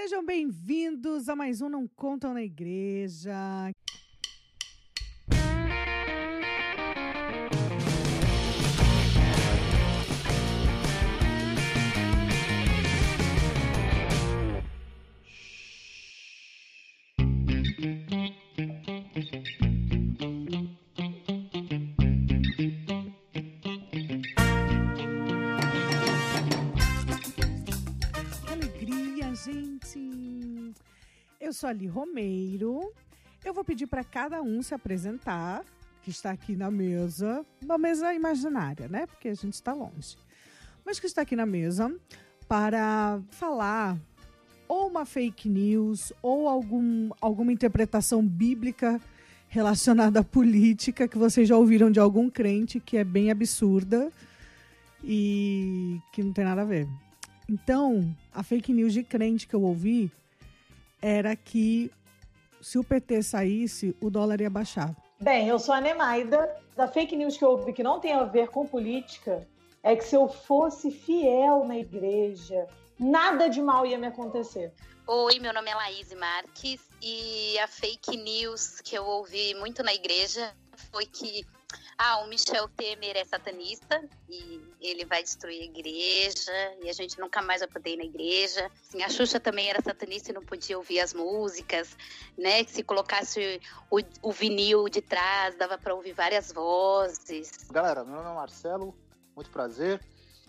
Sejam bem-vindos a mais um Não Contam na Igreja. Ali Romeiro. Eu vou pedir para cada um se apresentar, que está aqui na mesa, na mesa imaginária, né? Porque a gente está longe. Mas que está aqui na mesa para falar ou uma fake news ou algum, alguma interpretação bíblica relacionada à política que vocês já ouviram de algum crente que é bem absurda e que não tem nada a ver. Então, a fake news de crente que eu ouvi era que se o PT saísse, o dólar ia baixar. Bem, eu sou a Nemaida. Da fake news que eu ouvi que não tem a ver com política é que se eu fosse fiel na igreja, nada de mal ia me acontecer. Oi, meu nome é Laís Marques e a fake news que eu ouvi muito na igreja foi que ah, o Michel Temer é satanista e ele vai destruir a igreja e a gente nunca mais vai poder ir na igreja. Assim, a Xuxa também era satanista e não podia ouvir as músicas, né? Se colocasse o, o vinil de trás, dava para ouvir várias vozes. Galera, meu nome é Marcelo, muito prazer.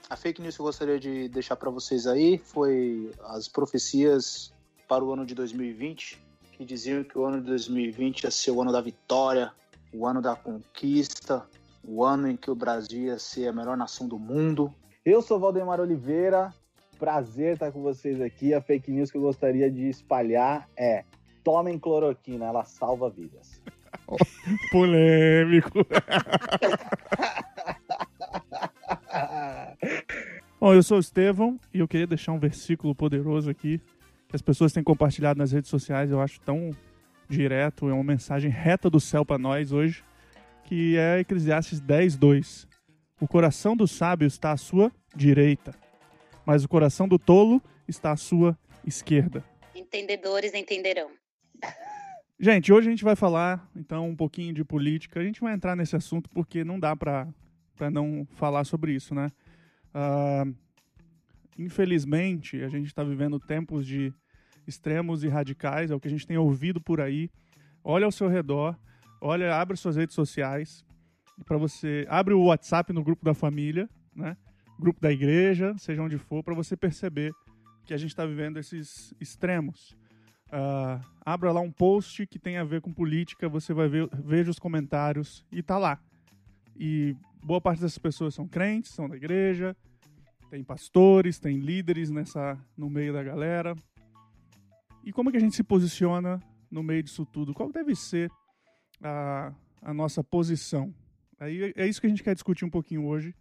A fake news que eu gostaria de deixar para vocês aí foi as profecias para o ano de 2020, que diziam que o ano de 2020 ia ser o ano da vitória, o ano da conquista, o ano em que o Brasil ia ser a melhor nação do mundo. Eu sou Valdemar Oliveira, prazer estar com vocês aqui. A fake news que eu gostaria de espalhar é: tomem cloroquina, ela salva vidas. Polêmico. Bom, eu sou o Estevão e eu queria deixar um versículo poderoso aqui que as pessoas têm compartilhado nas redes sociais. Eu acho tão direto, é uma mensagem reta do céu para nós hoje, que é Eclesiastes 10, 2. O coração do sábio está à sua direita, mas o coração do tolo está à sua esquerda. Entendedores entenderão. Gente, hoje a gente vai falar então um pouquinho de política. A gente vai entrar nesse assunto porque não dá para não falar sobre isso, né? Ah, infelizmente, a gente está vivendo tempos de extremos e radicais, é o que a gente tem ouvido por aí. Olha ao seu redor, olha, abre suas redes sociais para você, abre o WhatsApp no grupo da família, né? Grupo da igreja, seja onde for, para você perceber que a gente está vivendo esses extremos. Ah, abra lá um post que tem a ver com política, você vai ver, veja os comentários e tá lá. E boa parte dessas pessoas são crentes, são da igreja, tem pastores, tem líderes nessa no meio da galera. E como é que a gente se posiciona no meio disso tudo? Qual deve ser a, a nossa posição? Aí é isso que a gente quer discutir um pouquinho hoje.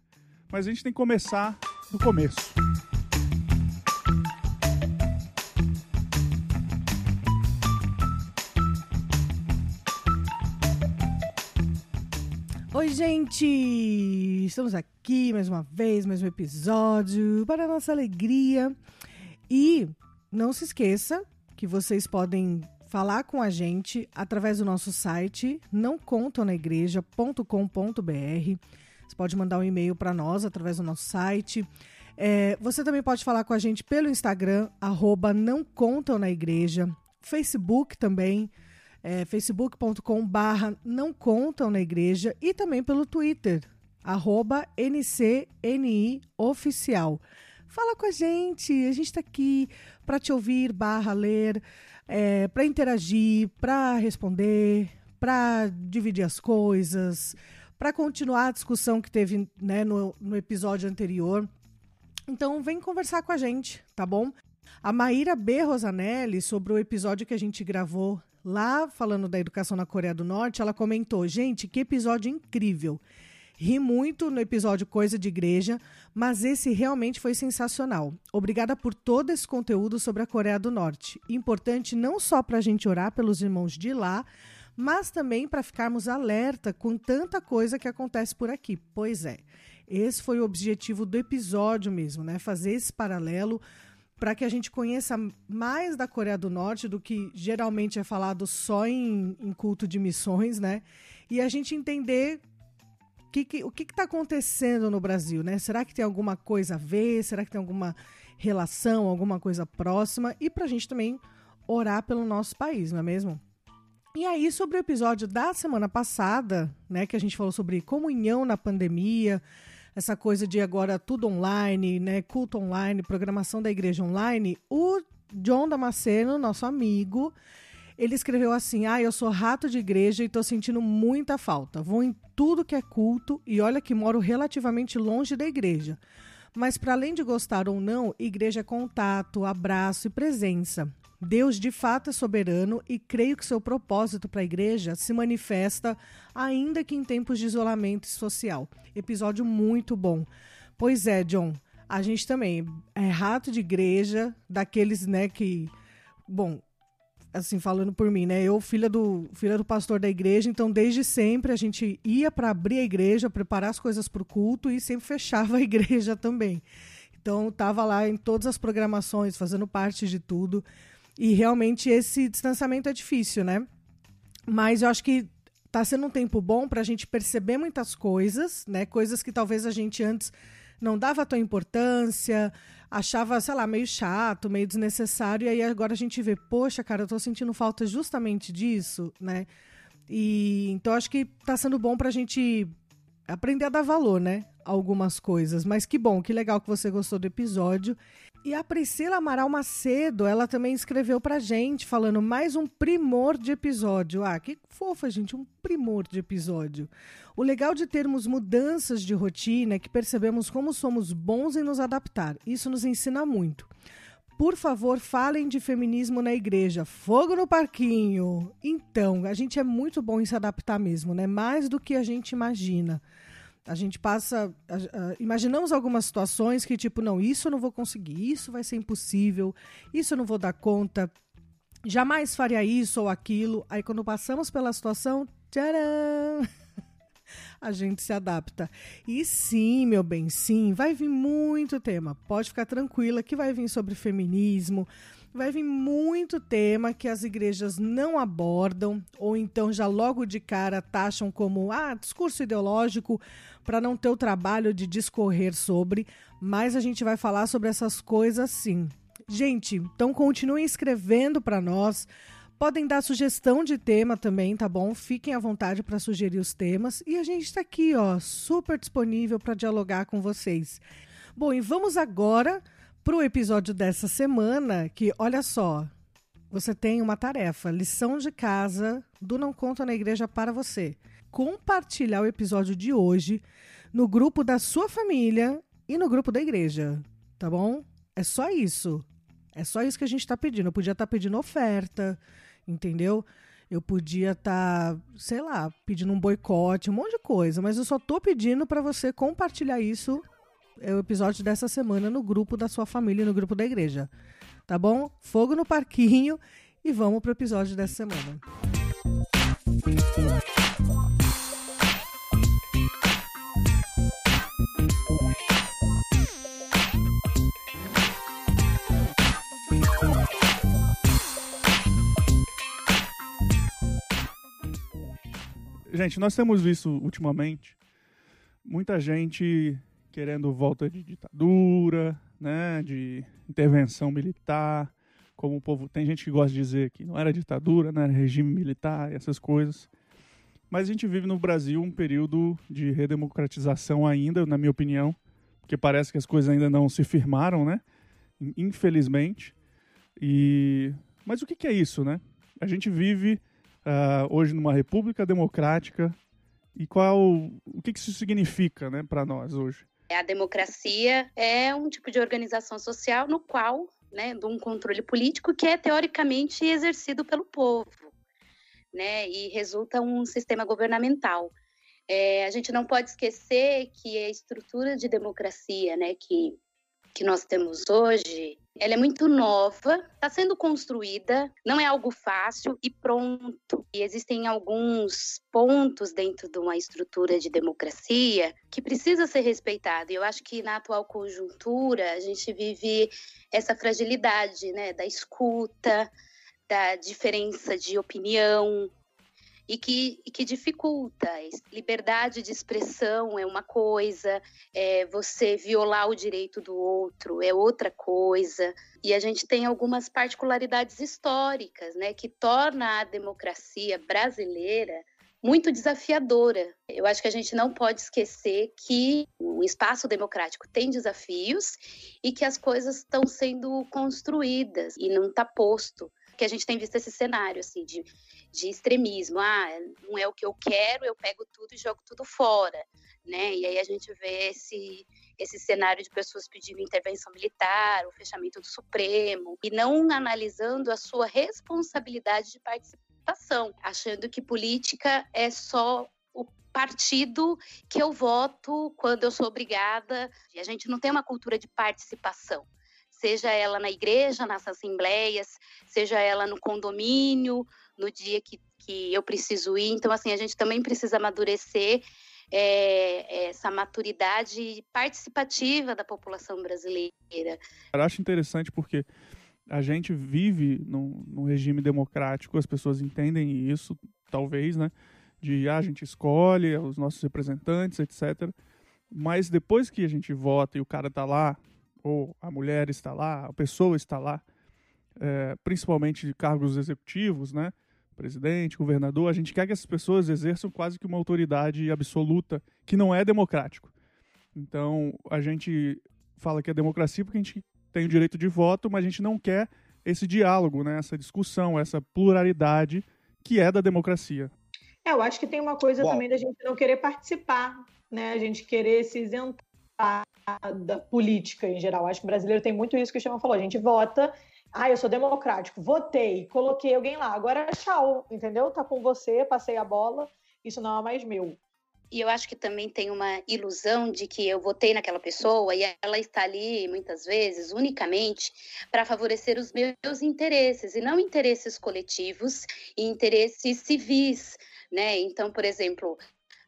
Mas a gente tem que começar do começo. Oi, gente! Estamos aqui mais uma vez, mais um episódio para a nossa alegria. E não se esqueça que vocês podem falar com a gente através do nosso site nãocontamnaigreja.com.br. Você pode mandar um e-mail para nós através do nosso site. É, você também pode falar com a gente pelo Instagram, arroba não contam na igreja, Facebook também, é, facebook.com barra não contam na igreja e também pelo Twitter, arroba NCNI oficial. Fala com a gente, a gente está aqui para te ouvir, barra ler, é, para interagir, para responder, para dividir as coisas, para continuar a discussão que teve né, no, no episódio anterior. Então vem conversar com a gente, tá bom? A Maíra B. Rosanelli, sobre o episódio que a gente gravou lá falando da educação na Coreia do Norte, ela comentou: gente, que episódio incrível. Ri muito no episódio Coisa de Igreja, mas esse realmente foi sensacional. Obrigada por todo esse conteúdo sobre a Coreia do Norte. Importante não só para a gente orar pelos irmãos de lá, mas também para ficarmos alerta com tanta coisa que acontece por aqui. Pois é, esse foi o objetivo do episódio mesmo, né? Fazer esse paralelo para que a gente conheça mais da Coreia do Norte do que geralmente é falado só em, em culto de missões, né? E a gente entender que, que, o que está acontecendo no Brasil, né? Será que tem alguma coisa a ver? Será que tem alguma relação, alguma coisa próxima? E para a gente também orar pelo nosso país, não é mesmo? E aí, sobre o episódio da semana passada, né, que a gente falou sobre comunhão na pandemia, essa coisa de agora tudo online, né, culto online, programação da igreja online, o John Damasceno, nosso amigo, ele escreveu assim: Ah, eu sou rato de igreja e tô sentindo muita falta. Vou em tudo que é culto e olha que moro relativamente longe da igreja. Mas para além de gostar ou não, igreja é contato, abraço e presença. Deus de fato é soberano e creio que seu propósito para a igreja se manifesta ainda que em tempos de isolamento social. Episódio muito bom. Pois é, John, a gente também é rato de igreja, daqueles, né, que bom, assim, falando por mim, né? Eu, filha do, filha do pastor da igreja, então desde sempre a gente ia para abrir a igreja, preparar as coisas para o culto e sempre fechava a igreja também. Então, tava lá em todas as programações, fazendo parte de tudo. E realmente esse distanciamento é difícil, né? Mas eu acho que está sendo um tempo bom para a gente perceber muitas coisas, né? Coisas que talvez a gente antes não dava tão importância, achava, sei lá, meio chato, meio desnecessário, e aí agora a gente vê, poxa, cara, eu tô sentindo falta justamente disso, né? E então acho que tá sendo bom pra gente aprender a dar valor, né? Algumas coisas. Mas que bom, que legal que você gostou do episódio. E a Priscila Amaral Macedo, ela também escreveu pra gente, falando mais um primor de episódio. Ah, que fofa, gente, um primor de episódio. O legal de termos mudanças de rotina é que percebemos como somos bons em nos adaptar. Isso nos ensina muito. Por favor, falem de feminismo na igreja. Fogo no parquinho. Então, a gente é muito bom em se adaptar mesmo, né? Mais do que a gente imagina. A gente passa. imaginamos algumas situações que, tipo, não, isso eu não vou conseguir, isso vai ser impossível, isso eu não vou dar conta, jamais faria isso ou aquilo. Aí, quando passamos pela situação, tcharam! a gente se adapta. E sim, meu bem, sim, vai vir muito tema. Pode ficar tranquila que vai vir sobre feminismo, vai vir muito tema que as igrejas não abordam, ou então já logo de cara taxam como ah, discurso ideológico para não ter o trabalho de discorrer sobre, mas a gente vai falar sobre essas coisas sim. Gente, então continuem escrevendo para nós. Podem dar sugestão de tema também, tá bom? Fiquem à vontade para sugerir os temas e a gente está aqui, ó, super disponível para dialogar com vocês. Bom, e vamos agora para o episódio dessa semana, que olha só, você tem uma tarefa, lição de casa do Não Conta na Igreja para você. Compartilhar o episódio de hoje no grupo da sua família e no grupo da igreja, tá bom? É só isso. É só isso que a gente está pedindo. Eu podia estar tá pedindo oferta, entendeu? Eu podia estar, tá, sei lá, pedindo um boicote, um monte de coisa, mas eu só tô pedindo para você compartilhar isso é o episódio dessa semana no grupo da sua família, no grupo da igreja. Tá bom? Fogo no parquinho e vamos pro episódio dessa semana. Gente, nós temos visto ultimamente muita gente querendo volta de ditadura, né, de intervenção militar, como o povo tem gente que gosta de dizer que não era ditadura, não era regime militar, essas coisas. Mas a gente vive no Brasil um período de redemocratização ainda, na minha opinião, porque parece que as coisas ainda não se firmaram, né? Infelizmente. E mas o que, é isso, né? A gente vive uh, hoje numa república democrática e qual o que, que isso significa, né, para nós hoje? A democracia é um tipo de organização social no qual, né, de um controle político que é teoricamente exercido pelo povo, né, e resulta um sistema governamental. É, a gente não pode esquecer que a estrutura de democracia, né, que que nós temos hoje ela é muito nova, está sendo construída, não é algo fácil e pronto. E existem alguns pontos dentro de uma estrutura de democracia que precisa ser respeitado. E eu acho que na atual conjuntura a gente vive essa fragilidade, né, da escuta, da diferença de opinião, e que, e que dificulta. Liberdade de expressão é uma coisa, é você violar o direito do outro é outra coisa. E a gente tem algumas particularidades históricas, né, que torna a democracia brasileira muito desafiadora. Eu acho que a gente não pode esquecer que o espaço democrático tem desafios e que as coisas estão sendo construídas e não está posto. Que a gente tem visto esse cenário assim de de extremismo. Ah, não é o que eu quero, eu pego tudo e jogo tudo fora, né? E aí a gente vê esse esse cenário de pessoas pedindo intervenção militar, o fechamento do Supremo e não analisando a sua responsabilidade de participação, achando que política é só o partido que eu voto quando eu sou obrigada. E a gente não tem uma cultura de participação seja ela na igreja, nas assembleias, seja ela no condomínio, no dia que, que eu preciso ir. Então, assim, a gente também precisa amadurecer é, essa maturidade participativa da população brasileira. Eu acho interessante porque a gente vive num, num, regime democrático, as pessoas entendem isso, talvez, né? De ah, a gente escolhe os nossos representantes, etc. Mas depois que a gente vota e o cara tá lá, ou a mulher está lá, a pessoa está lá, é, principalmente de cargos executivos, né? Presidente, governador, a gente quer que essas pessoas exerçam quase que uma autoridade absoluta, que não é democrático. Então, a gente fala que é democracia porque a gente tem o direito de voto, mas a gente não quer esse diálogo, né, essa discussão, essa pluralidade que é da democracia. É, eu acho que tem uma coisa Bom. também da gente não querer participar, né? A gente querer se isentar da política em geral. Acho que o brasileiro tem muito isso que o Chama falou. A gente vota ah, eu sou democrático, votei, coloquei alguém lá. Agora tchau, entendeu? Tá com você, passei a bola, isso não é mais meu. E eu acho que também tem uma ilusão de que eu votei naquela pessoa e ela está ali, muitas vezes, unicamente para favorecer os meus interesses, e não interesses coletivos e interesses civis. Né? Então, por exemplo,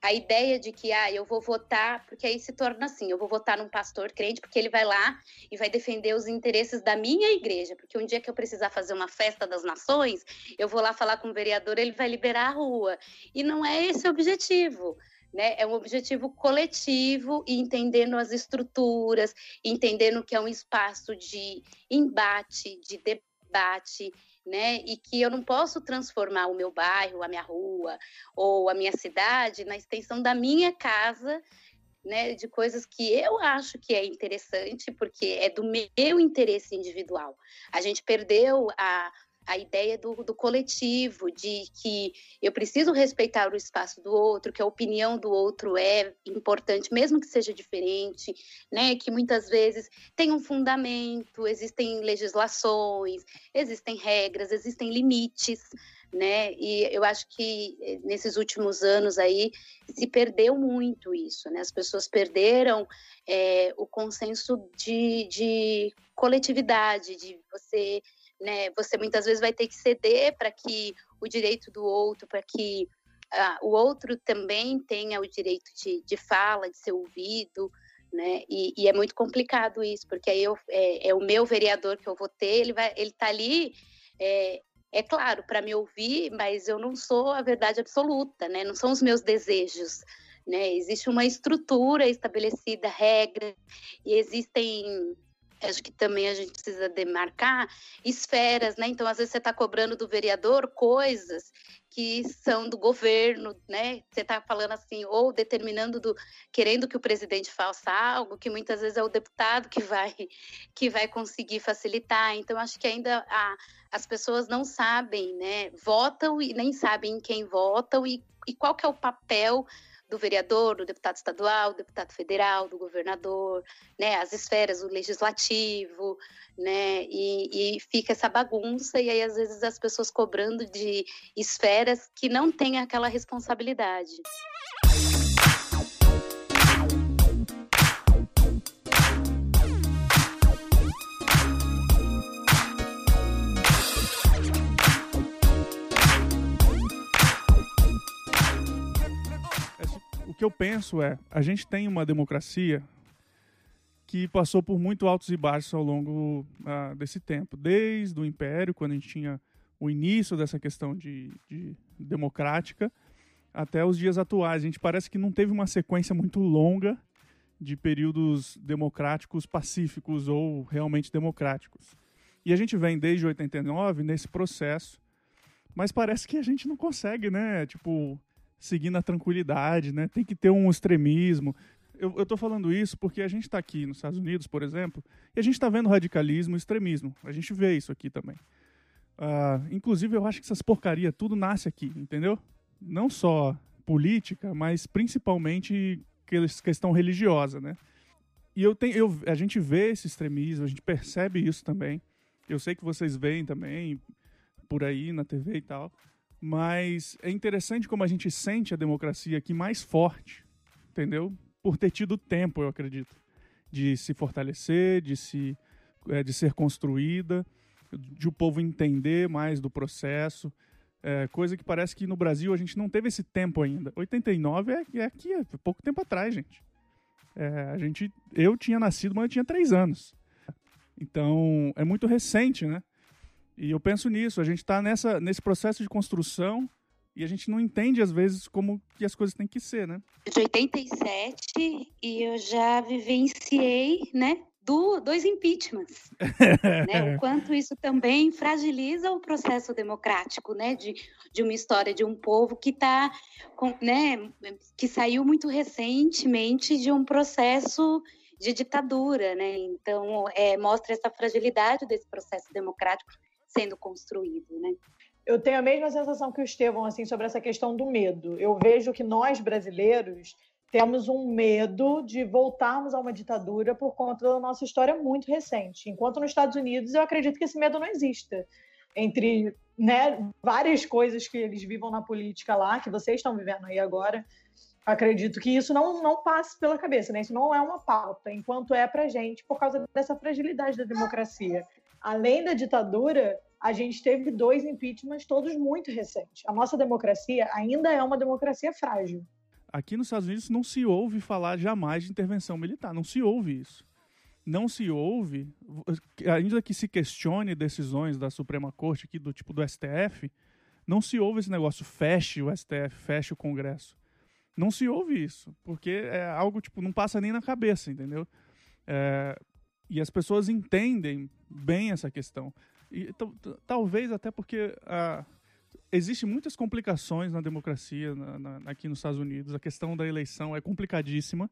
a ideia de que ah, eu vou votar, porque aí se torna assim, eu vou votar num pastor crente porque ele vai lá e vai defender os interesses da minha igreja, porque um dia que eu precisar fazer uma festa das nações, eu vou lá falar com o vereador, ele vai liberar a rua. E não é esse o objetivo. Né? É um objetivo coletivo e entendendo as estruturas, entendendo que é um espaço de embate, de debate, né? E que eu não posso transformar o meu bairro, a minha rua ou a minha cidade na extensão da minha casa, né? De coisas que eu acho que é interessante, porque é do meu interesse individual. A gente perdeu a a ideia do, do, coletivo, de que eu preciso respeitar o espaço do outro, que a opinião do outro é importante, mesmo que seja diferente, né? Que muitas vezes tem um fundamento, existem legislações, existem regras, existem limites, né? E eu acho que eh, nesses últimos anos aí se perdeu muito isso, né? As pessoas perderam é, o consenso de, de coletividade, de você né? Você muitas vezes vai ter que ceder para que o direito do outro, para que uh, o outro também tenha o direito de, de fala, de ser ouvido, né? E, e, é muito complicado isso, porque aí eu, é, é, o meu vereador que eu votei, ele vai, ele está ali, é, é claro, para me ouvir, mas eu não sou a verdade absoluta, né? Não são os meus desejos. Né? Existe uma estrutura estabelecida, regras, e existem acho que também a gente precisa demarcar esferas, né? Então, às vezes você está cobrando do vereador coisas que são do governo, né? Você está falando assim, ou determinando do, querendo que o presidente faça algo, que muitas vezes é o deputado que vai, que vai conseguir facilitar. Então, acho que ainda a, as pessoas não sabem, né? Votam e nem sabem quem votam e, e qual que é o papel do vereador, do deputado estadual, do deputado federal, do governador, né, as esferas, o legislativo, né, e, e, fica essa bagunça e aí às vezes as pessoas cobrando de esferas que não têm aquela responsabilidade. Que eu penso é, a gente tem uma democracia que passou por muito altos e baixos ao longo uh, desse tempo, desde o Império, quando a gente tinha o início dessa questão de, de democrática, até os dias atuais. A gente parece que não teve uma sequência muito longa de períodos democráticos pacíficos ou realmente democráticos. E a gente vem desde 89 nesse processo, mas parece que a gente não consegue, né? Tipo, seguir na tranquilidade, né? Tem que ter um extremismo. Eu, tô falando isso porque a gente está aqui nos Estados Unidos, por exemplo, e a gente está vendo radicalismo e extremismo. A gente vê isso aqui também. Uh, inclusive, eu acho que essas porcaria tudo nasce aqui, entendeu? Não só política, mas principalmente questão religiosa, né? E eu tenho, eu, a gente vê esse extremismo, a gente percebe isso também. Eu sei que vocês veem também por aí na TV e tal, mas é interessante como a gente sente a democracia aqui mais forte, entendeu? Por ter tido tempo, eu acredito, de se fortalecer, de se é, de ser construída, de o povo entender mais do processo. É, coisa que parece que no Brasil a gente não teve esse tempo ainda. 89 é, é aqui, é pouco tempo atrás, gente. É, a gente. Eu tinha nascido, mas eu tinha três anos. Então, é muito recente, né? E eu penso nisso, a gente está nesse processo de construção e a gente não entende, às vezes, como que as coisas têm que ser, né? De 87 e eu já vivenciei, né, do, dois impeachments. né? O quanto isso também fragiliza o processo democrático, né? De, de uma história de um povo que está, né? Que saiu muito recentemente de um processo de ditadura, né? Então, é, mostra essa fragilidade desse processo democrático sendo construído, né? Eu tenho a mesma sensação que o Estevão, assim, sobre essa questão do medo. Eu vejo que nós, brasileiros, temos um medo de voltarmos a uma ditadura por conta da nossa história muito recente. Enquanto nos Estados Unidos, eu acredito que esse medo não exista. Entre né, várias coisas que eles vivam na política lá, que vocês estão vivendo aí agora, acredito que isso não, não passe pela cabeça, né? Isso não é uma pauta, enquanto é para gente, por causa dessa fragilidade da democracia. Além da ditadura, a gente teve dois impeachments, todos muito recentes. A nossa democracia ainda é uma democracia frágil. Aqui nos Estados Unidos não se ouve falar jamais de intervenção militar, não se ouve isso. Não se ouve, ainda que se questione decisões da Suprema Corte aqui do tipo do STF, não se ouve esse negócio feche o STF, feche o Congresso. Não se ouve isso, porque é algo tipo não passa nem na cabeça, entendeu? É, e as pessoas entendem bem essa questão. E talvez até porque a, Existem muitas complicações na democracia na, na, aqui nos Estados Unidos. A questão da eleição é complicadíssima,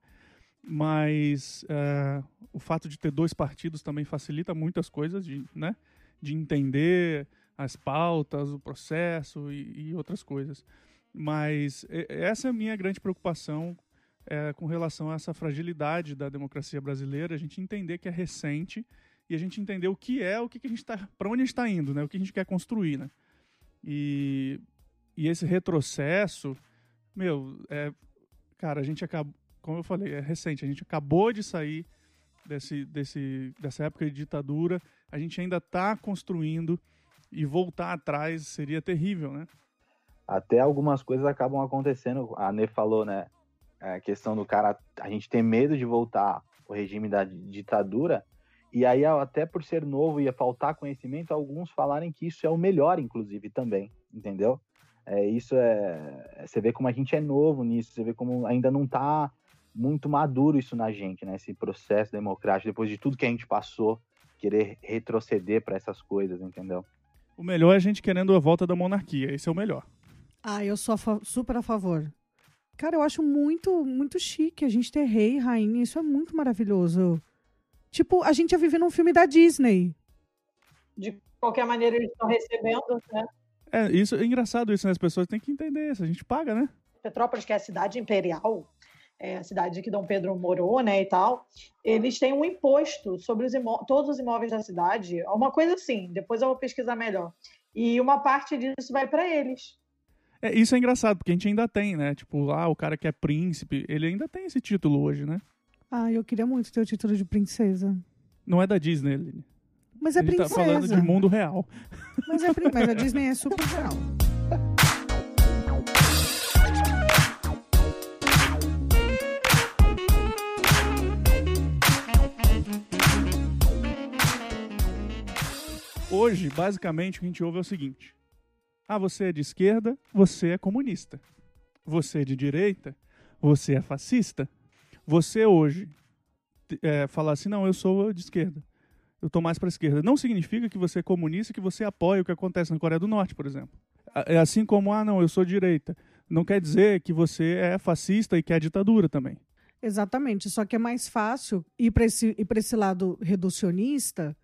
mas uh, o fato de ter dois partidos também facilita muitas coisas, de, né, de entender as pautas, o processo e, e outras coisas. Mas essa é a minha grande preocupação é, com relação a essa fragilidade da democracia brasileira, a gente entender que é recente e a gente entender o que é, o que, que a gente está, para onde a gente está indo, né, o que a gente quer construir, né. E, e esse retrocesso, meu, é, cara, a gente acabou, como eu falei, é recente, a gente acabou de sair desse, desse, dessa época de ditadura, a gente ainda está construindo e voltar atrás seria terrível, né? Até algumas coisas acabam acontecendo, a Nê falou, né? A questão do cara, a gente tem medo de voltar o regime da ditadura, e aí, até por ser novo e faltar conhecimento, alguns falarem que isso é o melhor, inclusive, também, entendeu? É, isso é, é. Você vê como a gente é novo nisso, você vê como ainda não está muito maduro isso na gente, né? Esse processo democrático, depois de tudo que a gente passou, querer retroceder para essas coisas, entendeu? O melhor é a gente querendo a volta da monarquia, esse é o melhor. Ah, eu sou a super a favor. Cara, eu acho muito, muito chique a gente ter rei e rainha, isso é muito maravilhoso. Tipo, a gente ia viver num filme da Disney. De qualquer maneira, eles estão recebendo, né? É, isso, é engraçado isso, né? As pessoas têm que entender isso. A gente paga, né? Petrópolis, que é a cidade imperial, é a cidade que Dom Pedro morou, né, e tal, eles têm um imposto sobre os todos os imóveis da cidade, uma coisa assim, depois eu vou pesquisar melhor. E uma parte disso vai para eles. É, isso é engraçado, porque a gente ainda tem, né? Tipo, ah, o cara que é príncipe, ele ainda tem esse título hoje, né? Ah, eu queria muito ter o título de princesa. Não é da Disney, Aline. Mas é princesa. A gente tá falando de mundo real. Mas, é, mas a Disney é super real. Hoje, basicamente, o que a gente ouve é o seguinte: Ah, você é de esquerda, você é comunista. Você é de direita, você é fascista. Você hoje é, falar assim, não, eu sou de esquerda. Eu estou mais para a esquerda. Não significa que você é comunista, que você apoia o que acontece na Coreia do Norte, por exemplo. É assim como, ah, não, eu sou direita. Não quer dizer que você é fascista e quer ditadura também. Exatamente. Só que é mais fácil ir para esse, esse lado reducionista,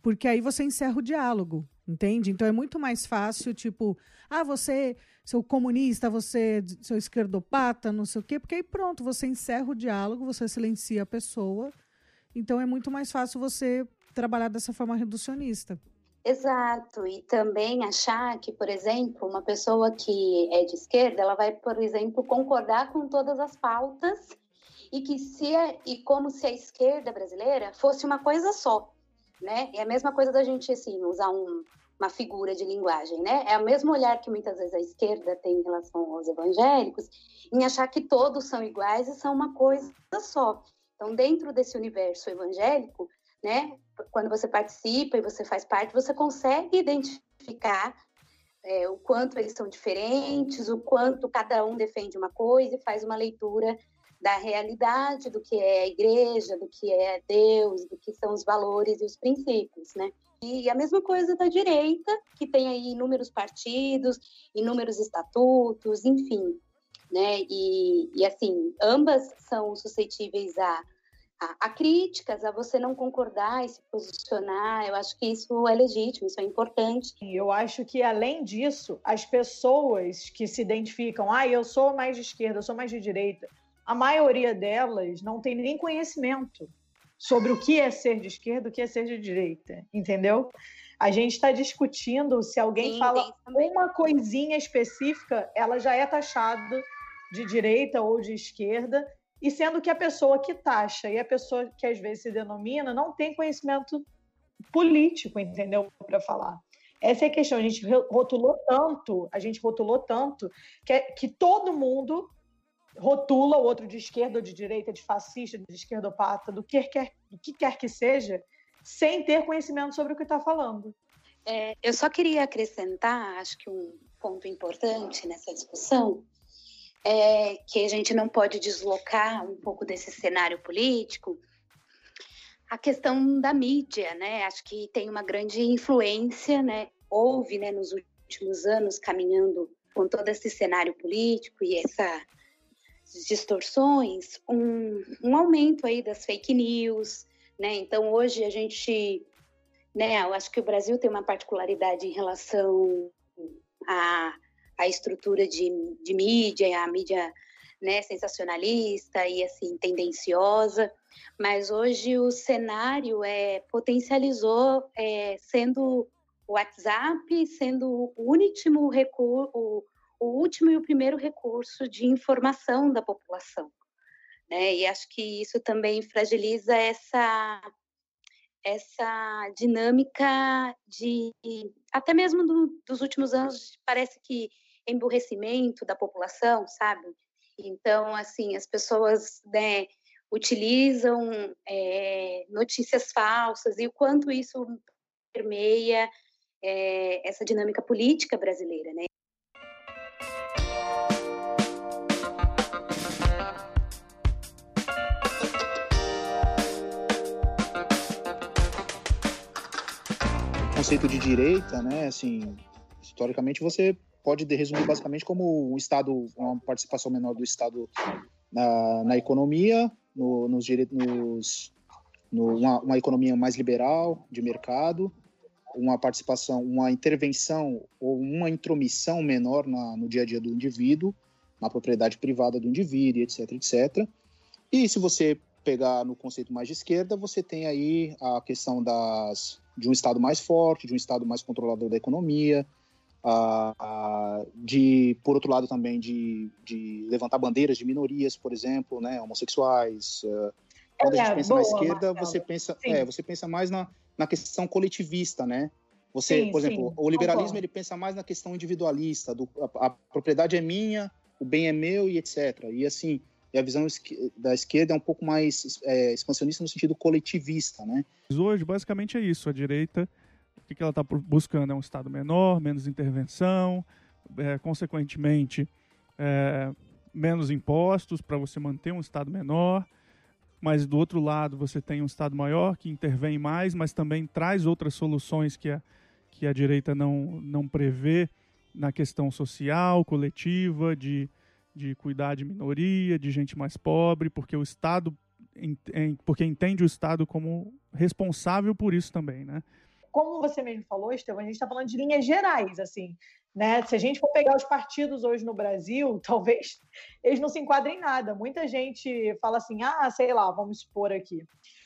porque aí você encerra o diálogo, entende? Então é muito mais fácil, tipo, ah, você, seu comunista, você, seu esquerdopata, não sei o quê, porque aí pronto, você encerra o diálogo, você silencia a pessoa. Então é muito mais fácil você trabalhar dessa forma reducionista. Exato, e também achar que, por exemplo, uma pessoa que é de esquerda, ela vai, por exemplo, concordar com todas as pautas e que se é, e como se a esquerda brasileira fosse uma coisa só, né? É a mesma coisa da gente assim usar um, uma figura de linguagem, né? É o mesmo olhar que muitas vezes a esquerda tem em relação aos evangélicos, em achar que todos são iguais e são uma coisa só. Então, dentro desse universo evangélico, né? Quando você participa e você faz parte, você consegue identificar é, o quanto eles são diferentes, o quanto cada um defende uma coisa e faz uma leitura da realidade do que é a igreja, do que é Deus, do que são os valores e os princípios, né? E a mesma coisa da direita, que tem aí inúmeros partidos, inúmeros estatutos, enfim, né? E, e assim, ambas são suscetíveis a a, a, críticas, a você não concordar e se posicionar. Eu acho que isso é legítimo, isso é importante. Eu acho que, além disso, as pessoas que se identificam, ah, eu sou mais de esquerda, eu sou mais de direita, a maioria delas não tem nem conhecimento sobre o que é ser de esquerda, o que é ser de direita, entendeu? A gente está discutindo se alguém Sim, fala uma coisinha específica, ela já é taxada de direita ou de esquerda, e sendo que a pessoa que taxa e a pessoa que às vezes se denomina não tem conhecimento político, entendeu? Para falar. Essa é a questão. A gente rotulou tanto, a gente rotulou tanto que, é, que todo mundo rotula o outro de esquerda ou de direita, de fascista, de esquerdopata, do que quer, do que, quer que seja, sem ter conhecimento sobre o que está falando. É, eu só queria acrescentar, acho que um ponto importante nessa discussão, é, que a gente não pode deslocar um pouco desse cenário político, a questão da mídia, né? Acho que tem uma grande influência, né? Houve, né, nos últimos anos, caminhando com todo esse cenário político e essas distorções, um, um aumento aí das fake news, né? Então, hoje a gente, né? Eu acho que o Brasil tem uma particularidade em relação a a estrutura de, de mídia, a mídia né, sensacionalista e assim tendenciosa, mas hoje o cenário é potencializou é, sendo o WhatsApp sendo o último recurso, o, último e o primeiro recurso de informação da população, né? E acho que isso também fragiliza essa essa dinâmica de até mesmo do, dos últimos anos parece que emburrecimento da população, sabe? Então, assim, as pessoas né, utilizam é, notícias falsas e o quanto isso permeia é, essa dinâmica política brasileira, né? Conceito de direita, né, assim, historicamente você pode resumir basicamente como um Estado, uma participação menor do Estado na, na economia, no, nos direitos, no, uma, uma economia mais liberal, de mercado, uma participação, uma intervenção ou uma intromissão menor na, no dia a dia do indivíduo, na propriedade privada do indivíduo, etc, etc. E se você pegar no conceito mais de esquerda, você tem aí a questão das, de um Estado mais forte, de um Estado mais controlador da economia, uh, de, por outro lado, também de, de levantar bandeiras de minorias, por exemplo, né, homossexuais. Uh, quando é, a gente pensa boa, na esquerda, você pensa, é, você pensa mais na, na questão coletivista, né? Você, sim, por exemplo, sim, o liberalismo ele pensa mais na questão individualista, do, a, a, propriedade é minha, o bem é meu e etc. E assim, e a visão da esquerda é um pouco mais é, expansionista no sentido coletivista, né? Hoje, basicamente, é isso. A direita O que, ela está buscando? É um Estado menor, menos intervenção, é, consequentemente, é, menos impostos para você manter um Estado menor. Mas do outro lado, você tem um Estado maior que intervém mais, mas também traz outras soluções que a, que a direita não, não prevê na questão social, coletiva, de, de cuidar de minoria, de gente mais pobre, porque o Estado porque entende o Estado como responsável por isso também, né? Como você mesmo falou, Estevão, a gente está falando de linhas gerais, assim, né? Se a gente for pegar os partidos hoje no Brasil, talvez eles não se enquadrem em nada. Muita gente fala assim, ah, sei lá, vamos expor aqui.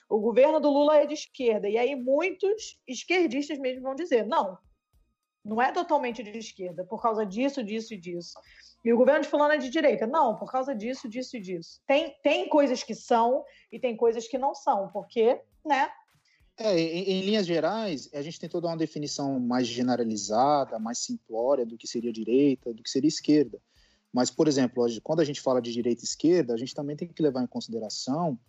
O governo do Lula é de esquerda. E aí muitos esquerdistas mesmo vão dizer, não, não é totalmente de esquerda, por causa disso, disso e disso. E o governo de fulano é de direita. Não, por causa disso, disso e disso. Tem, tem coisas que são e tem coisas que não são, porque, né? É, em, em, linhas gerais, a gente tem toda uma definição mais generalizada, mais simplória do que seria direita, do que seria esquerda. Mas, por exemplo, quando a gente fala de direita e esquerda, a gente também tem que levar em consideração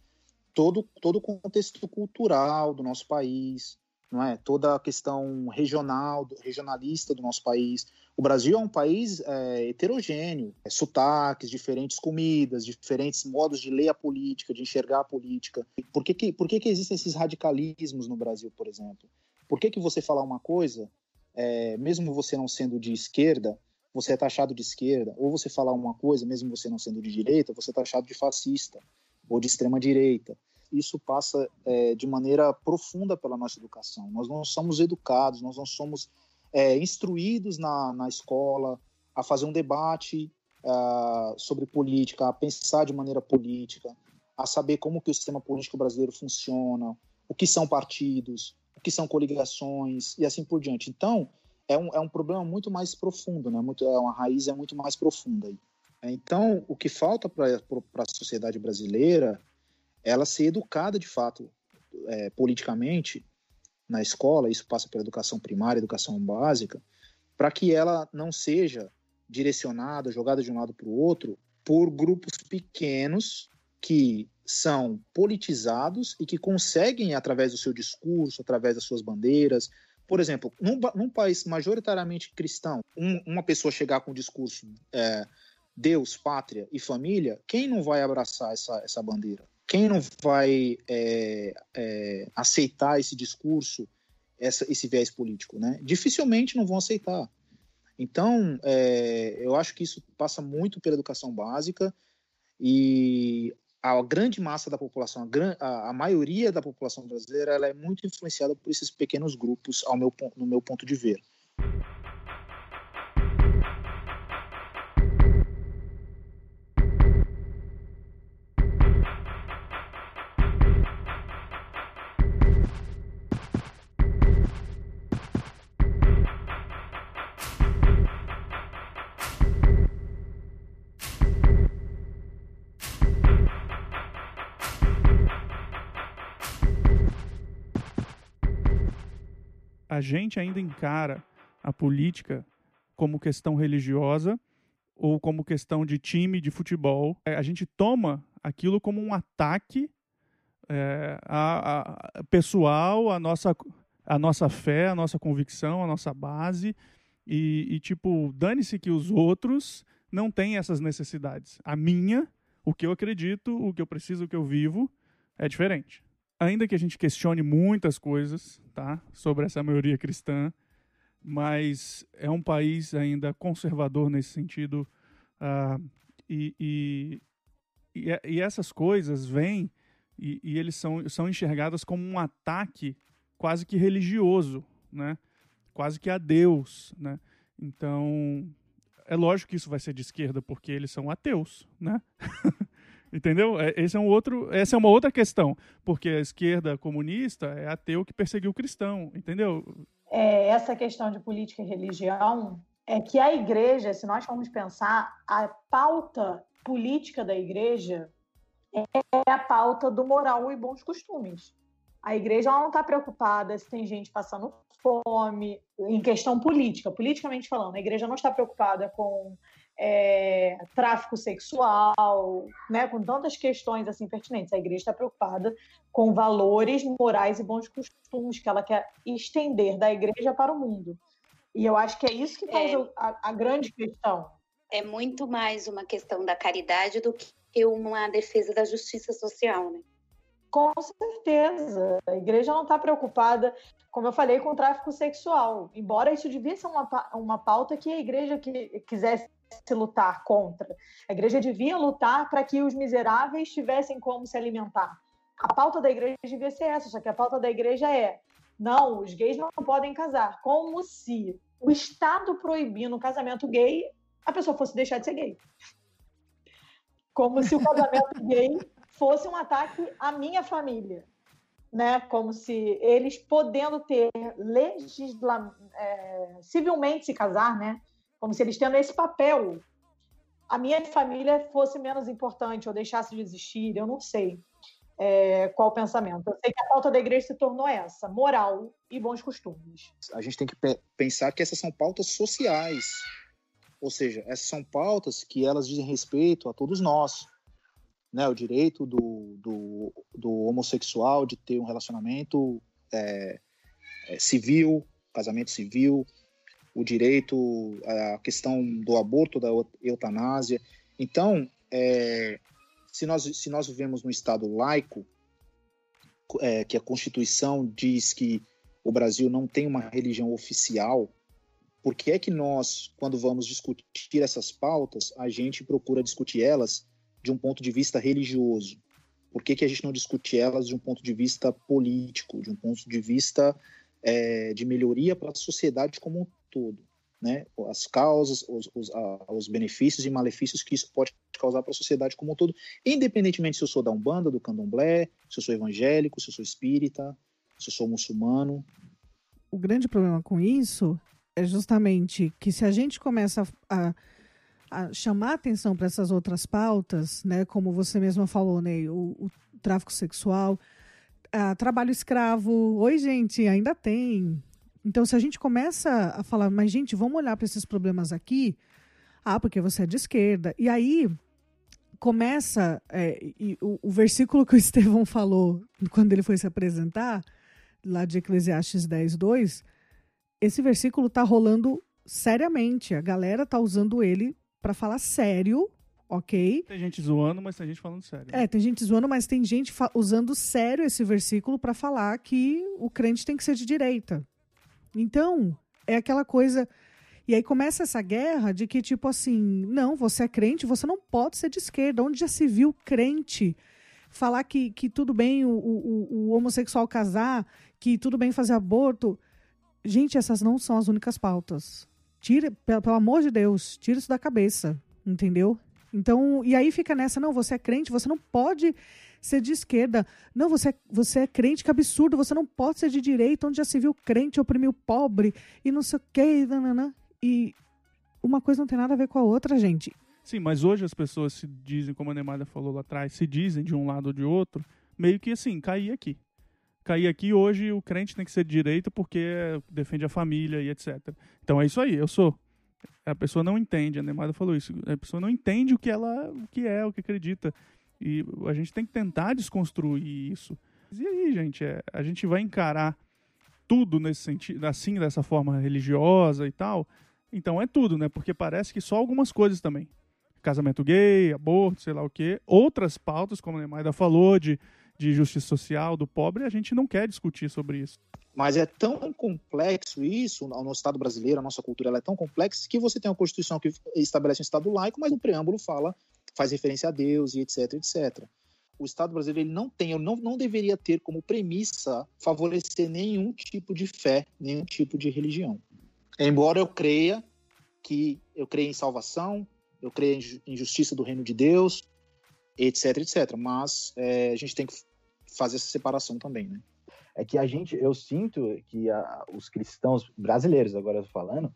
todo, todo o contexto cultural do nosso país, não é? Toda a questão regional, regionalista do nosso país. O Brasil é um país é, heterogêneo, é, sotaques, diferentes comidas, diferentes modos de ler a política, de enxergar a política. Por que, que, por que, que existem esses radicalismos no Brasil, por exemplo? Por que, que você falar uma coisa, é, mesmo você não sendo de esquerda, você é taxado de esquerda, ou você falar uma coisa, mesmo você não sendo de direita, você é taxado de fascista ou de extrema direita isso passa é, de maneira profunda pela nossa educação. Nós não somos educados, nós não somos é, instruídos na, na escola a fazer um debate uh, sobre política, a pensar de maneira política, a saber como que o sistema político brasileiro funciona, o que são partidos, o que são coligações e assim por diante. Então, é um, é um problema muito mais profundo, né? muito, é uma raiz é muito mais profunda. Aí. Então, o que falta para a sociedade brasileira ela ser educada de fato é, politicamente na escola, isso passa pela educação primária, educação básica, para que ela não seja direcionada, jogada de um lado para o outro, por grupos pequenos que são politizados e que conseguem, através do seu discurso, através das suas bandeiras, por exemplo, num, num país majoritariamente cristão, um, uma pessoa chegar com o discurso é, Deus, pátria e família, quem não vai abraçar essa, essa bandeira? Quem não vai é, é, aceitar esse discurso, essa, esse viés político, né? Dificilmente não vão aceitar. Então, é, eu acho que isso passa muito pela educação básica e a grande massa da população, a, a, maioria da população brasileira, ela é muito influenciada por esses pequenos grupos, ao meu, no meu ponto de ver. A gente ainda encara a política como questão religiosa ou como questão de time de futebol. É, a gente toma aquilo como um ataque é, a, a, pessoal, a nossa, a nossa fé, a nossa convicção, a nossa base. E, e tipo, dane-se que os outros não têm essas necessidades. A minha, o que eu acredito, o que eu preciso, o que eu vivo, é diferente ainda que a gente questione muitas coisas tá, sobre essa maioria cristã, mas é um país ainda conservador nesse sentido. Uh, e, e, e, essas coisas vêm e, e, eles são, são enxergadas como um ataque quase que religioso, né? quase que a Deus. Né? Então, é lógico que isso vai ser de esquerda porque eles são ateus. Né? Entendeu? É, esse é um outro, essa é uma outra questão, porque a esquerda comunista é ateu que perseguiu o cristão, entendeu? É, essa questão de política e religião é que a igreja, se nós formos pensar, a pauta política da igreja é a pauta do moral e bons costumes. A igreja não está preocupada se tem gente passando fome, em questão política, politicamente falando. A igreja não está preocupada com é, tráfico sexual, né, com tantas questões assim pertinentes. A igreja está preocupada com valores morais e bons costumes que ela quer estender da igreja para o mundo. E eu acho que é isso que causa é, a, a grande questão. É muito mais uma questão da caridade do que uma defesa da justiça social, né? Com certeza. A igreja não está preocupada, como eu falei, com o tráfico sexual. Embora isso devia ser uma, uma pauta que a igreja que, quisesse lutar contra. A igreja devia lutar para que os miseráveis tivessem como se alimentar. A pauta da igreja devia ser essa, só que a pauta da igreja é: não, os gays não podem casar. Como se o Estado proibindo o casamento gay, a pessoa fosse deixar de ser gay. Como se o casamento gay fosse um ataque à minha família, né? Como se eles podendo ter legisla... É, civilmente se casar, né? Como se eles tendo esse papel, a minha família fosse menos importante ou deixasse de existir, eu não sei é, qual o pensamento. Eu sei que a pauta da igreja se tornou essa, moral e bons costumes. A gente tem que pensar que essas são pautas sociais, ou seja, essas são pautas que elas dizem respeito a todos nós, né, o direito do, do, do homossexual de ter um relacionamento é, é, civil, casamento civil, o direito, a questão do aborto, da eutanásia. Então, é, se, nós, se nós vivemos num Estado laico, é, que a Constituição diz que o Brasil não tem uma religião oficial, por que é que nós, quando vamos discutir essas pautas, a gente procura discutir elas de um ponto de vista religioso. Por que, que a gente não discute elas de um ponto de vista político, de um ponto de vista é, de melhoria para a sociedade como um todo? Né? As causas, os, os, os benefícios e malefícios que isso pode causar para a sociedade como um todo, independentemente se eu sou da Umbanda, do Candomblé, se eu sou evangélico, se eu sou espírita, se eu sou muçulmano. O grande problema com isso é justamente que se a gente começa a, a chamar atenção para essas outras pautas, né, como você mesma falou, né, o, o tráfico sexual, a, trabalho escravo, oi gente, ainda tem. Então, se a gente começa a falar, mas gente, vamos olhar para esses problemas aqui, ah, porque você é de esquerda, e aí começa é, e o, o, versículo que o Estevão falou quando ele foi se apresentar, lá de Eclesiastes 10, 2, esse versículo está rolando seriamente. A galera tá usando ele para falar sério, ok? Tem gente zoando, mas tem gente falando sério. É, tem gente zoando, mas tem gente usando sério esse versículo para falar que o crente tem que ser de direita. Então, é aquela coisa. E aí começa essa guerra de que, tipo assim, não, você é crente, você não pode ser de esquerda. Onde já se viu crente falar que, que tudo bem o, o, o homossexual casar, que tudo bem fazer aborto? Gente, essas não são as únicas pautas. Tira, pelo, pelo amor de Deus, tira isso da cabeça, entendeu? Então, e aí fica nessa, não, você é crente, você não pode ser de esquerda. Não, você, é, você é crente, que absurdo, você não pode ser de direita, onde já se viu crente oprimir o pobre e não sei o quê, nananã. e uma coisa não tem nada a ver com a outra, gente. Sim, mas hoje as pessoas se dizem, como a Neymar falou lá atrás, se dizem de um lado ou de outro, meio que assim, cair aqui cair aqui hoje o crente tem que ser de direita porque defende a família e etc. Então é isso aí, eu sou. A pessoa não entende, a Neymar falou isso, a pessoa não entende o que ela o que é, o que acredita. E a gente tem que tentar desconstruir isso. E aí, gente, é, a gente vai encarar tudo nesse sentido, assim, dessa forma religiosa e tal. Então é tudo, né? Porque parece que só algumas coisas também. Casamento gay, aborto, sei lá o quê. Outras pautas, como a Neymar falou, de de justiça social do pobre, a gente não quer discutir sobre isso. Mas é tão complexo isso, o nosso Estado brasileiro, a nossa cultura é tão complexa, que você tem uma Constituição que estabelece um Estado laico, mas no preâmbulo fala, faz referência a Deus e etc, etc. O Estado brasileiro ele não tem, não, não deveria ter como premissa favorecer nenhum tipo de fé, nenhum tipo de religião. Embora eu creia que eu creio em salvação, eu creio em justiça do reino de Deus, etc, etc. Mas é, a gente tem que fazer essa separação também, né? É que a gente, eu sinto que a, os cristãos brasileiros, agora falando,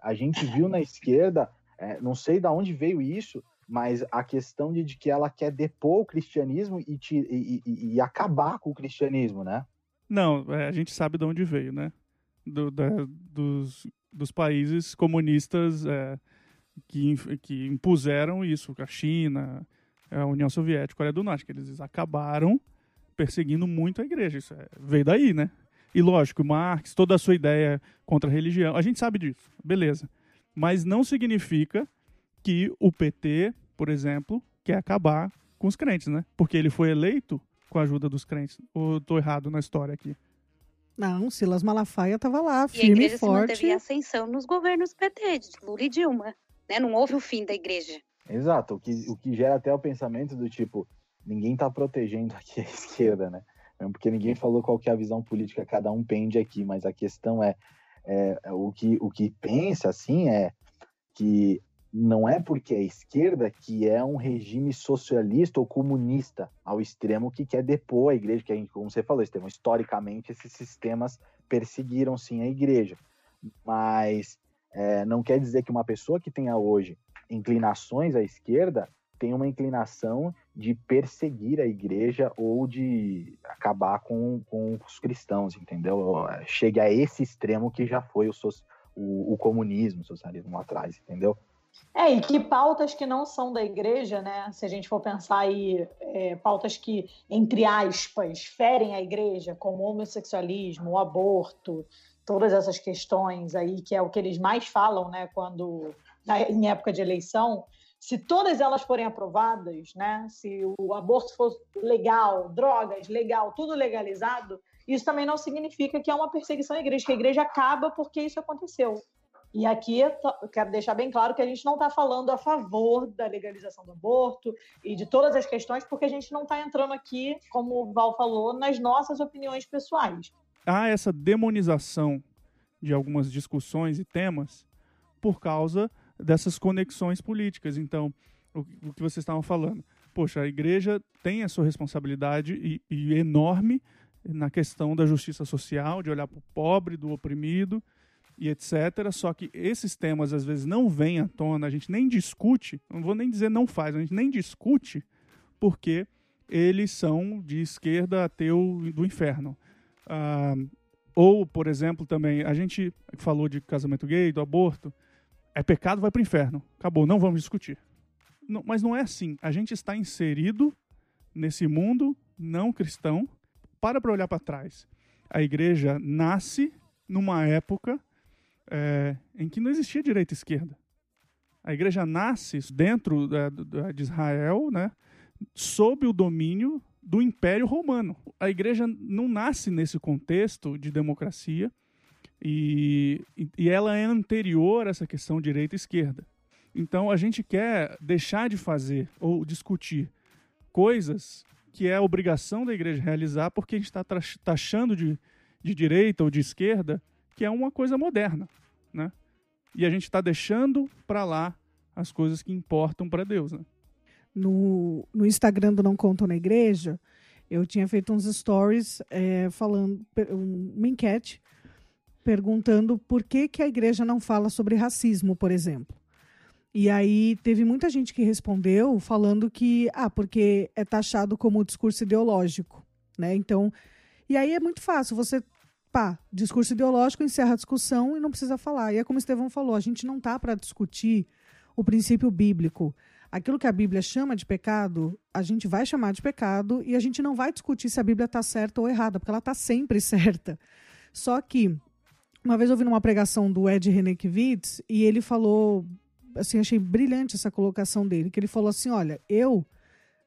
a gente viu na esquerda, é, não sei de onde veio isso, mas a questão de, de que ela quer depor o cristianismo e, te, e, e, e acabar com o cristianismo, né? Não, é, a gente sabe de onde veio, né? Do, da, dos, dos países comunistas é, que, que impuseram isso, a China, a União Soviética, a Coreia do Norte, que eles acabaram perseguindo muito a igreja. Isso é, veio daí, né? E lógico, Marx, toda a sua ideia contra a religião, a gente sabe disso, beleza. Mas não significa que o PT, por exemplo, quer acabar com os crentes, né? Porque ele foi eleito com a ajuda dos crentes. Ou tô errado na história aqui? Não, Silas Malafaia estava lá, E a firme e igreja se manteve forte. em ascensão nos governos PT, de Lula e Dilma. Né? Não houve o fim da igreja. Exato, o que, o que gera até o pensamento do tipo, ninguém tá protegendo aqui a esquerda, né? Porque ninguém falou qual que é a visão política, cada um pende aqui, mas a questão é, é, é o, que, o que pensa, assim, é que não é porque é esquerda que é um regime socialista ou comunista ao extremo que quer depor a igreja, que como você falou, Estevão, historicamente esses sistemas perseguiram sim a igreja, mas é, não quer dizer que uma pessoa que tenha hoje inclinações à esquerda tem uma inclinação de perseguir a igreja ou de acabar com, com os cristãos, entendeu? Chegue a esse extremo que já foi o, o, o comunismo, o socialismo lá atrás, entendeu? É, e que pautas que não são da igreja, né? Se a gente for pensar aí, é, pautas que, entre aspas, ferem a igreja, como o homossexualismo, o aborto, todas essas questões aí, que é o que eles mais falam, né, quando em época de eleição, se todas elas forem aprovadas, né, se o aborto for legal, drogas, legal, tudo legalizado, isso também não significa que é uma perseguição à igreja, que a igreja acaba porque isso aconteceu. E aqui eu quero deixar bem claro que a gente não está falando a favor da legalização do aborto e de todas as questões, porque a gente não está entrando aqui, como o Val falou, nas nossas opiniões pessoais. há essa demonização de algumas discussões e temas por causa dessas conexões políticas. Então, o que vocês estavam falando, poxa, a igreja tem a sua responsabilidade e, e enorme na questão da justiça social, de olhar para o pobre, do oprimido e etc. Só que esses temas às vezes não vêm à tona, a gente nem discute, não vou nem dizer não faz, a gente nem discute porque eles são de esquerda ateu do inferno. Ah, ou, por exemplo, também, a gente falou de casamento gay, do aborto. É pecado, vai para o inferno. Acabou, não vamos discutir. Não, mas não é assim. A gente está inserido nesse mundo não cristão. Para para olhar para trás. A igreja nasce numa época é, em que não existia direita e esquerda. A igreja nasce dentro da- de Israel, né, sob o domínio do Império Romano. A igreja não nasce nesse contexto de democracia e, e ela é anterior a essa questão direita e esquerda. Então a gente quer deixar de fazer ou discutir coisas que é obrigação da igreja realizar porque a gente está taxando de, de direita ou de esquerda que é uma coisa moderna, né? E a gente está deixando para lá as coisas que importam para Deus, né? no, no Instagram do Não Contam na Igreja, eu tinha feito uns stories é, falando, um- uma enquete, perguntando por que, que a igreja não fala sobre racismo, por exemplo. E aí teve muita gente que respondeu falando que, ah, porque é taxado como discurso ideológico, né? Então, e aí é muito fácil, você, pá, discurso ideológico, encerra a discussão e não precisa falar. E é como o Estevão falou, a gente não tá para discutir o princípio bíblico aquilo que a Bíblia chama de pecado, a gente vai chamar de pecado e a gente não vai discutir se a Bíblia está certa ou errada, porque ela está sempre certa. Só que, uma vez eu ouvi numa pregação do Ed Renekiewicz e ele falou, assim, achei brilhante essa colocação dele, que ele falou assim, olha, eu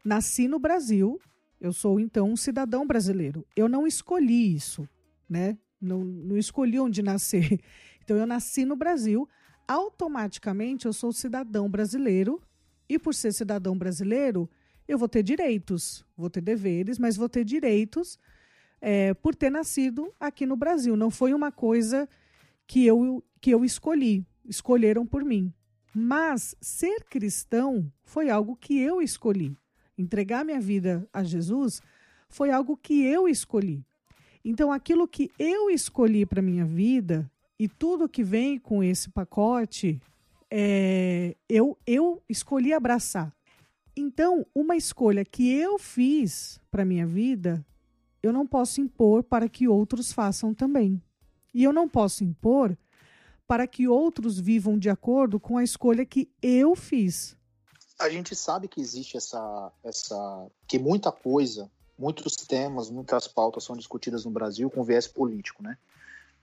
nasci no Brasil, eu sou então um cidadão brasileiro, eu não escolhi isso, né? Não, não escolhi onde nascer. Então eu nasci no Brasil, automaticamente eu sou cidadão brasileiro e por ser cidadão brasileiro, eu vou ter direitos, vou ter deveres, mas vou ter direitos é, por ter nascido aqui no Brasil. Não foi uma coisa que eu, que eu escolhi, escolheram por mim. Mas ser cristão foi algo que eu escolhi. Entregar minha vida a Jesus foi algo que eu escolhi. Então, aquilo que eu escolhi para minha vida e tudo que vem com esse pacote é, eu, eu escolhi abraçar. Então, uma escolha que eu fiz para minha vida, eu não posso impor para que outros façam também. E eu não posso impor para que outros vivam de acordo com a escolha que eu fiz. A gente sabe que existe essa, essa que muita coisa, muitos temas, muitas pautas são discutidas no Brasil com viés político, né?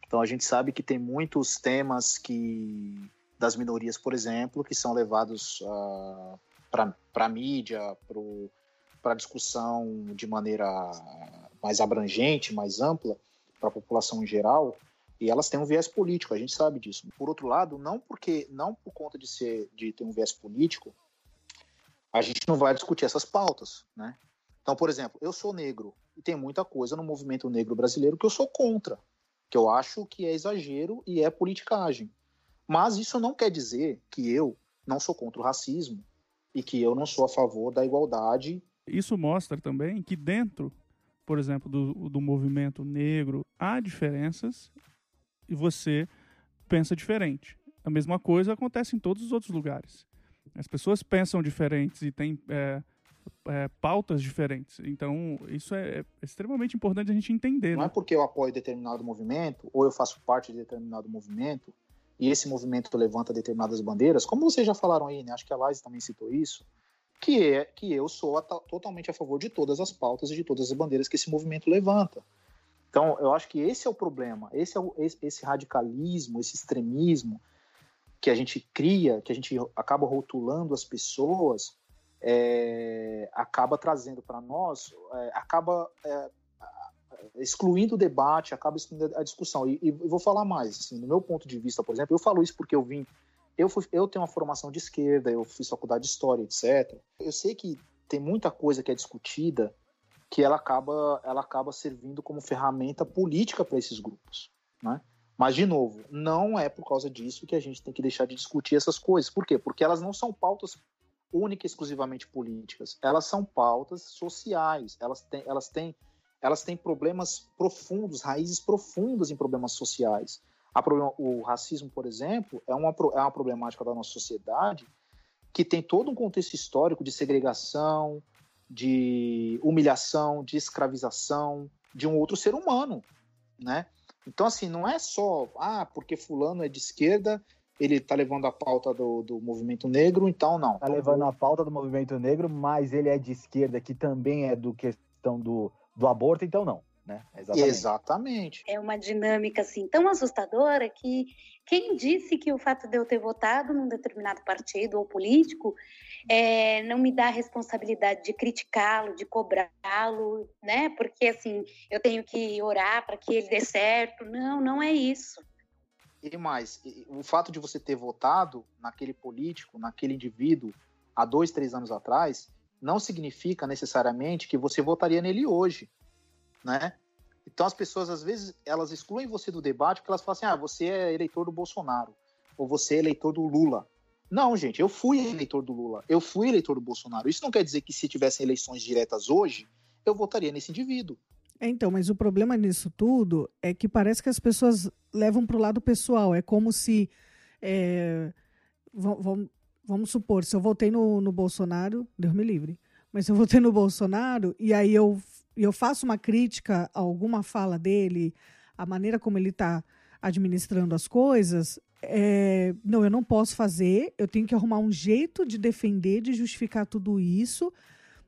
Então a gente sabe que tem muitos temas que das minorias, por exemplo, que são levados uh, para a mídia, para discussão de maneira mais abrangente, mais ampla, para a população em geral, e elas têm um viés político, a gente sabe disso. Por outro lado, não porque não por conta de ser de ter um viés político, a gente não vai discutir essas pautas, né? Então, por exemplo, eu sou negro e tem muita coisa no movimento negro brasileiro que eu sou contra, que eu acho que é exagero e é politicagem. Mas isso não quer dizer que eu não sou contra o racismo e que eu não sou a favor da igualdade. Isso mostra também que dentro, por exemplo, do, do movimento negro, há diferenças e você pensa diferente. A mesma coisa acontece em todos os outros lugares. As pessoas pensam diferentes e têm é, é, pautas diferentes. Então, isso é, é, extremamente importante a gente entender. Não né? é porque eu apoio determinado movimento ou eu faço parte de determinado movimento e esse movimento levanta determinadas bandeiras, como vocês já falaram aí, né? acho que a Laís também citou isso, que é que eu sou a, totalmente a favor de todas as pautas e de todas as bandeiras que esse movimento levanta. Então, eu acho que esse é o problema, esse é o, esse, esse radicalismo, esse extremismo que a gente cria, que a gente acaba rotulando as pessoas, é, acaba trazendo para nós, é, acaba é, excluindo o debate, acaba excluindo a discussão. E, e vou falar mais, assim, no meu ponto de vista, por exemplo, eu falo isso porque eu vim, eu, fui, eu tenho uma formação de esquerda, eu fiz faculdade de história, etc. Eu sei que tem muita coisa que é discutida que ela acaba, ela acaba servindo como ferramenta política para esses grupos, né? Mas, de novo, não é por causa disso que a gente tem que deixar de discutir essas coisas. Por quê? Porque elas não são pautas única e exclusivamente políticas. Elas são pautas sociais. Elas têm, elas têm, elas têm problemas profundos, raízes profundas em problemas sociais. Problema, o racismo, por exemplo, é uma, é uma problemática da nossa sociedade que tem todo um contexto histórico de segregação, de humilhação, de escravização de um outro ser humano, né? Então, assim, não é só, ah, porque fulano é de esquerda, ele tá levando a pauta do, do movimento negro, então não. Tá levando a pauta do movimento negro, mas ele é de esquerda, que também é do questão do, do aborto, então não. Né? Exatamente. Exatamente. É uma dinâmica assim tão assustadora que quem disse que o fato de eu ter votado num determinado partido ou político é, não me dá a responsabilidade de criticá-lo, de cobrá-lo, né? Porque assim eu tenho que orar para que ele dê certo. Não, não é isso. E mais, o fato de você ter votado naquele político, naquele indivíduo há dois, três anos atrás, não significa necessariamente que você votaria nele hoje né? Então as pessoas às vezes elas excluem você do debate porque elas falam assim: "Ah, você é eleitor do Bolsonaro ou você é eleitor do Lula". Não, gente, eu fui eleitor do Lula, eu fui eleitor do Bolsonaro. Isso não quer dizer que se tivessem eleições diretas hoje, eu votaria nesse indivíduo. É, então, mas o problema nisso tudo é que parece que as pessoas levam para o lado pessoal. É como se. É, vamos, vamos supor, se eu votei no, no Bolsonaro, Deus me livre. Mas se eu votei no Bolsonaro e aí eu eu faço uma crítica a alguma fala dele, a maneira como ele está administrando as coisas, é, não, eu não posso fazer, eu tenho que arrumar um jeito de defender, de justificar tudo isso,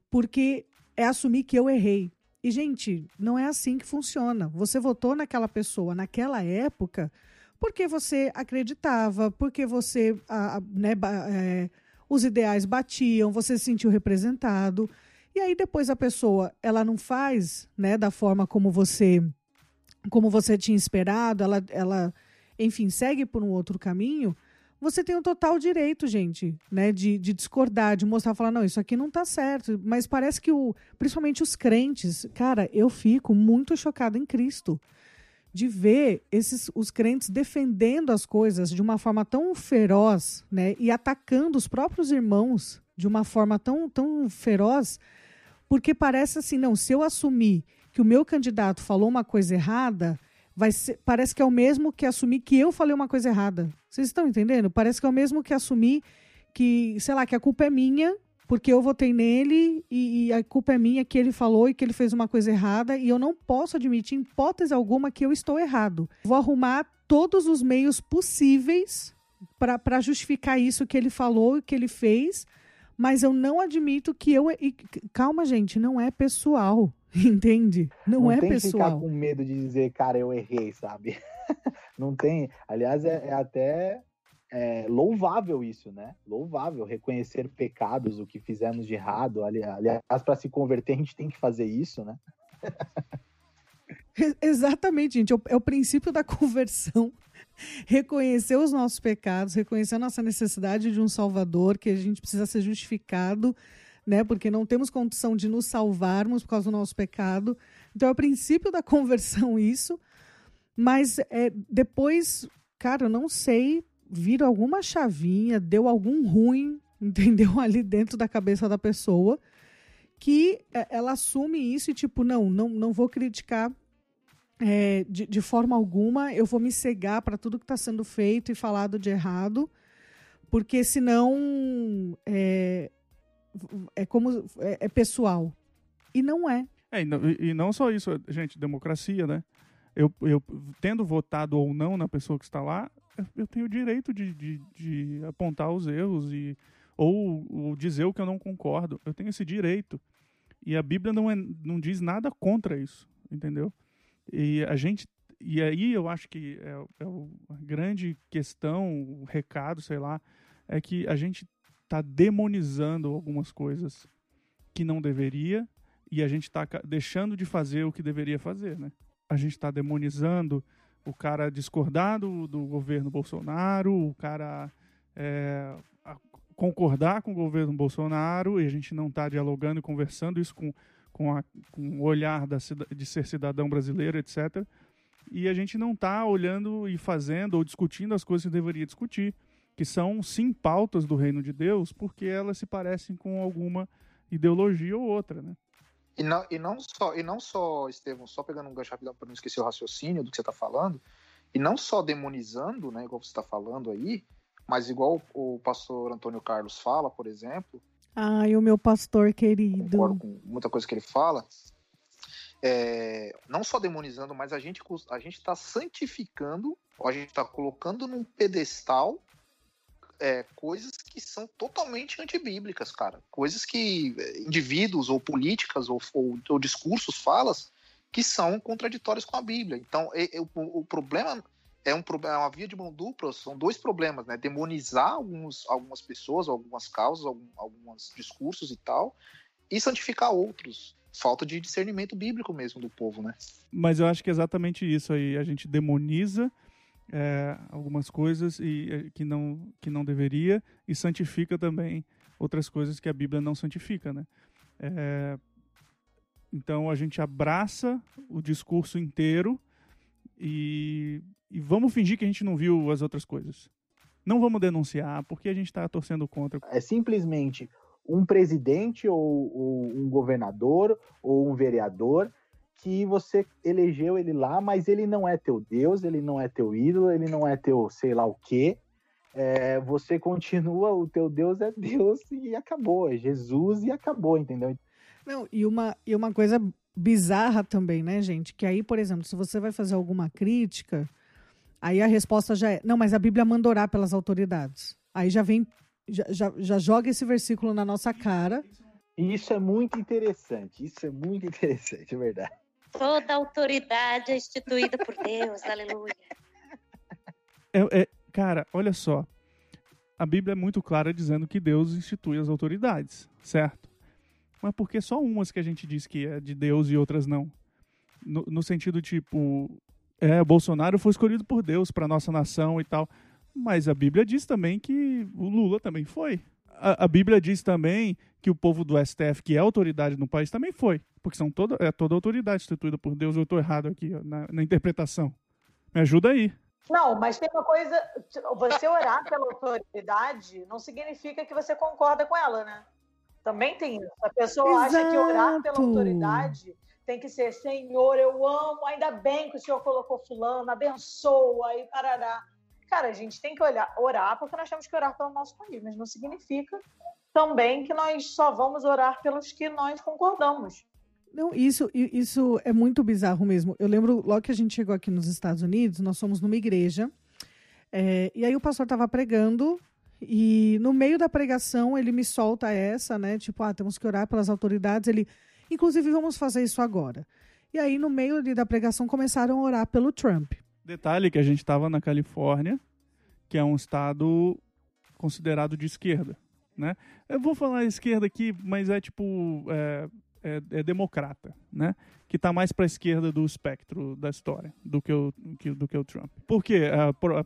porque é assumir que eu errei. E, gente, não é assim que funciona. Você votou naquela pessoa naquela época porque você acreditava, porque você, a, a, né, é, os ideais batiam, você se sentiu representado. E aí depois a pessoa, ela não faz, né, da forma como você como você tinha esperado, ela ela enfim, segue por um outro caminho, você tem o um total direito, gente, né, de, de discordar, de mostrar, falar, não, isso aqui não está certo. Mas parece que, o, principalmente os crentes, cara, eu fico muito chocada em Cristo de ver esses, os crentes defendendo as coisas de uma forma tão feroz, né, e atacando os próprios irmãos de uma forma tão, tão feroz, porque parece assim, não, se eu assumir que o meu candidato falou uma coisa errada, vai ser, parece que é o mesmo que assumir que eu falei uma coisa errada. Vocês estão entendendo? Parece que é o mesmo que assumir que, sei lá, que a culpa é minha, porque eu votei nele e, e, a culpa é minha que ele falou e que ele fez uma coisa errada e eu não posso admitir em hipótese alguma que eu estou errado. Vou arrumar todos os meios possíveis para justificar isso que ele falou e que ele fez, mas eu não admito que eu. E, calma, gente, não é pessoal, entende? Não, não é tem pessoal. Que ficar com medo de dizer, cara, eu errei, sabe? não tem. Aliás, é, é até é, louvável isso, né? Louvável reconhecer pecados, o que fizemos de errado. Aliás, para se converter, a gente tem que fazer isso, né? Exatamente, gente. É, é o princípio da conversão. Reconhecer os nossos pecados, reconhecer a nossa necessidade de um Salvador, que a gente precisa ser justificado, né? Porque não temos condição de nos salvarmos por causa do nosso pecado. Então é o princípio da conversão isso. Mas é, depois, cara, eu não sei vira alguma chavinha, deu algum ruim, entendeu? Ali dentro da cabeça da pessoa, que é, ela assume isso e, tipo, não, não, não vou criticar é, de, de forma alguma, eu vou me cegar para tudo que está sendo feito e falado de errado, porque senão é, é como é, é pessoal. E não é. É, e não, e não só isso, gente, democracia, né? Eu, eu tendo votado ou não na pessoa que está lá, eu tenho o direito de, de, de apontar os erros e ou, ou, dizer o que eu não concordo. Eu tenho esse direito. E a Bíblia não, é, não diz nada contra isso, entendeu? E a gente e aí eu acho que é, é a grande questão, o recado, sei lá, é que a gente está demonizando algumas coisas que não deveria e a gente está deixando de fazer o que deveria fazer, né? A gente está demonizando o cara discordar do, governo Bolsonaro, o cara é, concordar com o governo Bolsonaro e a gente não está dialogando e conversando isso com, com, a, com o olhar da, de ser cidadão brasileiro, etc. E a gente não está olhando e fazendo ou discutindo as coisas que deveria discutir, que são sim pautas do reino de Deus, porque elas se parecem com alguma ideologia ou outra, né? E não, e não só, e não só, Estevão, só pegando um gancho rapidão para não esquecer o raciocínio do que você está falando, e não só demonizando, né, igual você está falando aí, mas igual o pastor Antônio Carlos fala, por exemplo. Ai, o meu pastor querido. Concordo com muita coisa que ele fala. É, não só demonizando, mas a gente a gente está santificando, a gente está colocando num pedestal é, coisas que são totalmente antibíblicas, cara. Coisas que é, indivíduos ou políticas ou, ou, ou discursos, falas, que são contraditórias com a Bíblia. Então, é, é, o, o, problema é, um, é uma via de mão dupla, são dois problemas, né? Demonizar alguns, algumas pessoas, algumas causas, algum, alguns discursos e tal, e santificar outros. Falta de discernimento bíblico mesmo do povo, né? Mas eu acho que é exatamente isso aí. A gente demoniza é, algumas coisas e, é, que, não, que não deveria e santifica também outras coisas que a Bíblia não santifica, né? É, então a gente abraça o discurso inteiro e, e, vamos fingir que a gente não viu as outras coisas. Não vamos denunciar porque a gente está torcendo contra. É simplesmente um presidente ou, ou um governador ou um vereador que você elegeu ele lá, mas ele não é teu Deus, ele não é teu ídolo, ele não é teu sei lá o quê. É, você continua, o teu Deus é Deus e acabou, é Jesus e acabou, entendeu? Não, e uma, e uma coisa bizarra também, né, gente? Que aí, por exemplo, se você vai fazer alguma crítica, aí a resposta já é: não, mas a Bíblia manda orar pelas autoridades. Aí já vem, já, já, já joga esse versículo na nossa cara. Isso é muito interessante, isso é muito interessante, é verdade. Toda autoridade é instituída por Deus, aleluia. É, é, cara, olha só. A Bíblia é muito clara dizendo que Deus institui as autoridades, certo? Mas por que só umas que a gente diz que é de Deus e outras não? No, no sentido tipo, é, Bolsonaro foi escolhido por Deus para nossa nação e tal. Mas a Bíblia diz também que o Lula também foi. A, a Bíblia diz também que o povo do STF, que é autoridade no país, também foi. Porque são toda, é toda autoridade instituída por Deus. Eu estou errado aqui na, na interpretação. Me ajuda aí. Não, mas tem uma coisa. Você orar pela autoridade não significa que você concorda com ela, né? Também tem isso. A pessoa Exato. acha que orar pela autoridade tem que ser Senhor, eu amo, ainda bem que o Senhor colocou fulano, abençoa e parará. Cara, a gente tem que olhar, orar porque nós temos que orar pelo nosso país, mas não significa também que nós só vamos orar pelos que nós concordamos. Não, isso, isso é muito bizarro mesmo. Eu lembro logo que a gente chegou aqui nos Estados Unidos, nós fomos numa igreja, é, e aí o pastor estava pregando, e no meio da pregação ele me solta essa, né? Tipo, ah, temos que orar pelas autoridades. Ele, inclusive, vamos fazer isso agora. E aí, no meio da pregação, começaram a orar pelo Trump. Detalhe que a gente estava na Califórnia, que é um estado considerado de esquerda, né? Eu vou falar esquerda aqui, mas é tipo é, é, é democrata, né? Que está mais para a esquerda do espectro da história do que o, do que o Trump. Por quê? É pro, é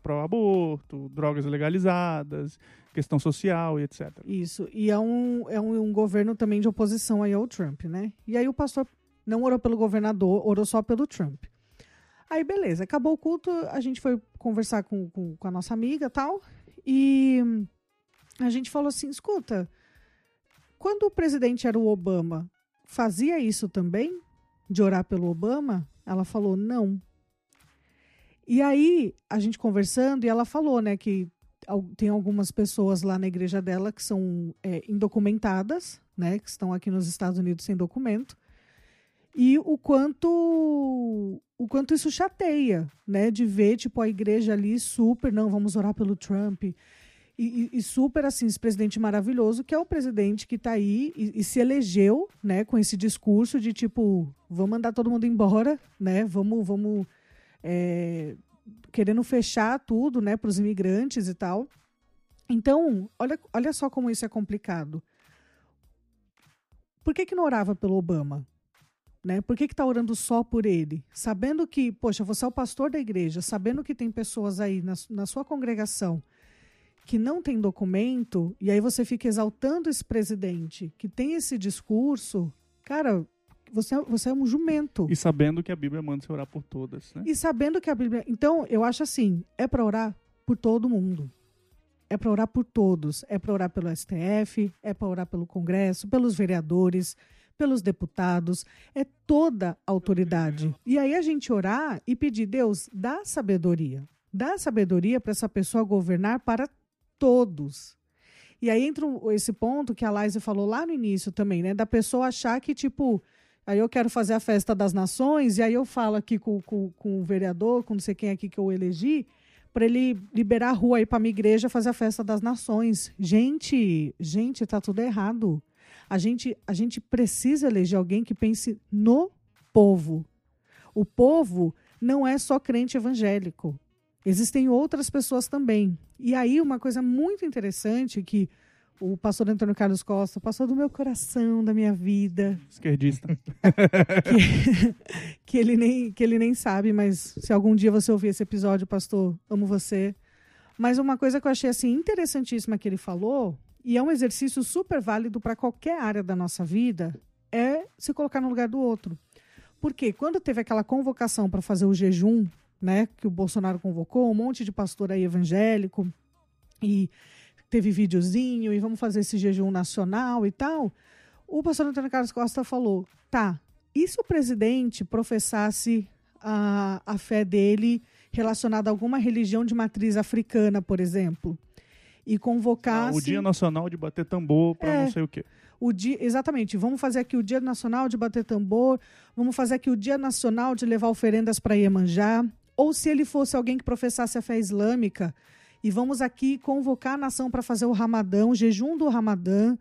drogas legalizadas, questão social e etc. Isso. E é um, é um, um governo também de oposição aí ao Trump, né? E aí o pastor não orou pelo governador, orou só pelo Trump. Aí, beleza, acabou o culto, a gente foi conversar com, com, com a nossa amiga tal, e a gente falou assim: escuta, quando o presidente era o Obama, fazia isso também? De orar pelo Obama? Ela falou: não. E aí, a gente conversando, e ela falou, né, que tem algumas pessoas lá na igreja dela que são é, indocumentadas, né, que estão aqui nos Estados Unidos sem documento, e o quanto o quanto isso chateia, né, de ver tipo a igreja ali super, não, vamos orar pelo Trump, e, e, super assim, esse presidente maravilhoso, que é o presidente que está aí e, e, se elegeu, né, com esse discurso de tipo, vamos mandar todo mundo embora, né, vamos, vamos é, querendo fechar tudo, né, para os imigrantes e tal. Então, olha, olha só como isso é complicado. Por que, que não orava pelo Obama? Né? Por que está orando só por ele? Sabendo que, poxa, você é o pastor da igreja, sabendo que tem pessoas aí na, na sua congregação que não tem documento, e aí você fica exaltando esse presidente que tem esse discurso, cara, você, é, você é um jumento. E sabendo que a Bíblia manda você orar por todas, né? E sabendo que a Bíblia. Então, eu acho assim: é para orar por todo mundo. É para orar por todos. É para orar pelo STF, é para orar pelo Congresso, pelos vereadores, pelos deputados, é toda a autoridade. E aí a gente orar e pedir, Deus, dá sabedoria. Dá sabedoria para essa pessoa governar para todos. E aí entra esse ponto que a Laise falou lá no início também, né? Da pessoa achar que, tipo, aí eu quero fazer a festa das nações, e aí eu falo aqui com, com, com o vereador, com não sei quem aqui que eu elegi, para ele liberar a rua aí para minha igreja fazer a festa das nações. Gente, gente, tá tudo errado. A gente, a gente precisa eleger alguém que pense no povo. O povo não é só crente evangélico. Existem outras pessoas também. E aí, uma coisa muito interessante que o pastor Antônio Carlos Costa passou do meu coração, da minha vida. Esquerdista. que, que, ele nem, que ele nem sabe, mas se algum dia você ouvir esse episódio, pastor, amo você. Mas uma coisa que eu achei assim interessantíssima que ele falou, e é um exercício super válido para qualquer área da nossa vida, é se colocar no lugar do outro. Porque quando teve aquela convocação para fazer o jejum né, que o Bolsonaro convocou, um monte de pastor aí evangélico, e teve videozinho, e vamos fazer esse jejum nacional e tal. O pastor Antônio Carlos Costa falou: tá, e se o presidente professasse a, a fé dele relacionada a alguma religião de matriz africana, por exemplo? E convocasse. Ah, o Dia Nacional de Bater Tambor para é, não sei o quê. O dia, exatamente, vamos fazer aqui o Dia Nacional de Bater Tambor, vamos fazer aqui o Dia Nacional de levar oferendas para Iemanjá, ou se ele fosse alguém que professasse a fé islâmica, e vamos aqui convocar a nação para fazer o Ramadão, o jejum do Ramadã,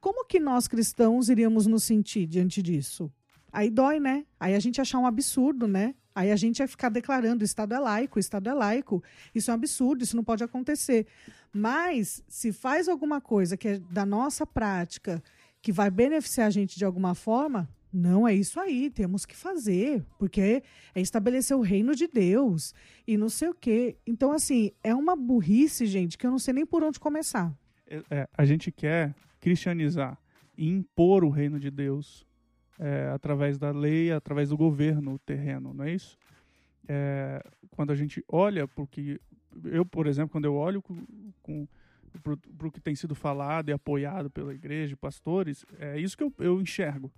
como que nós cristãos iríamos nos sentir diante disso? Aí dói, né? Aí a gente achar um absurdo, né? Aí a gente vai ficar declarando: o Estado é laico, o Estado é laico. Isso é um absurdo, isso não pode acontecer. Mas, se faz alguma coisa que é da nossa prática, que vai beneficiar a gente de alguma forma, não, é isso aí, temos que fazer, porque é estabelecer o reino de Deus e não sei o quê. Então, assim, é uma burrice, gente, que eu não sei nem por onde começar. É, é, a gente quer cristianizar e impor o reino de Deus é, através da lei, através do governo terreno, não é isso? É, quando a gente olha, porque eu, por exemplo, quando eu olho com, com para o que tem sido falado e apoiado pela igreja, pastores, é isso que eu, eu enxergo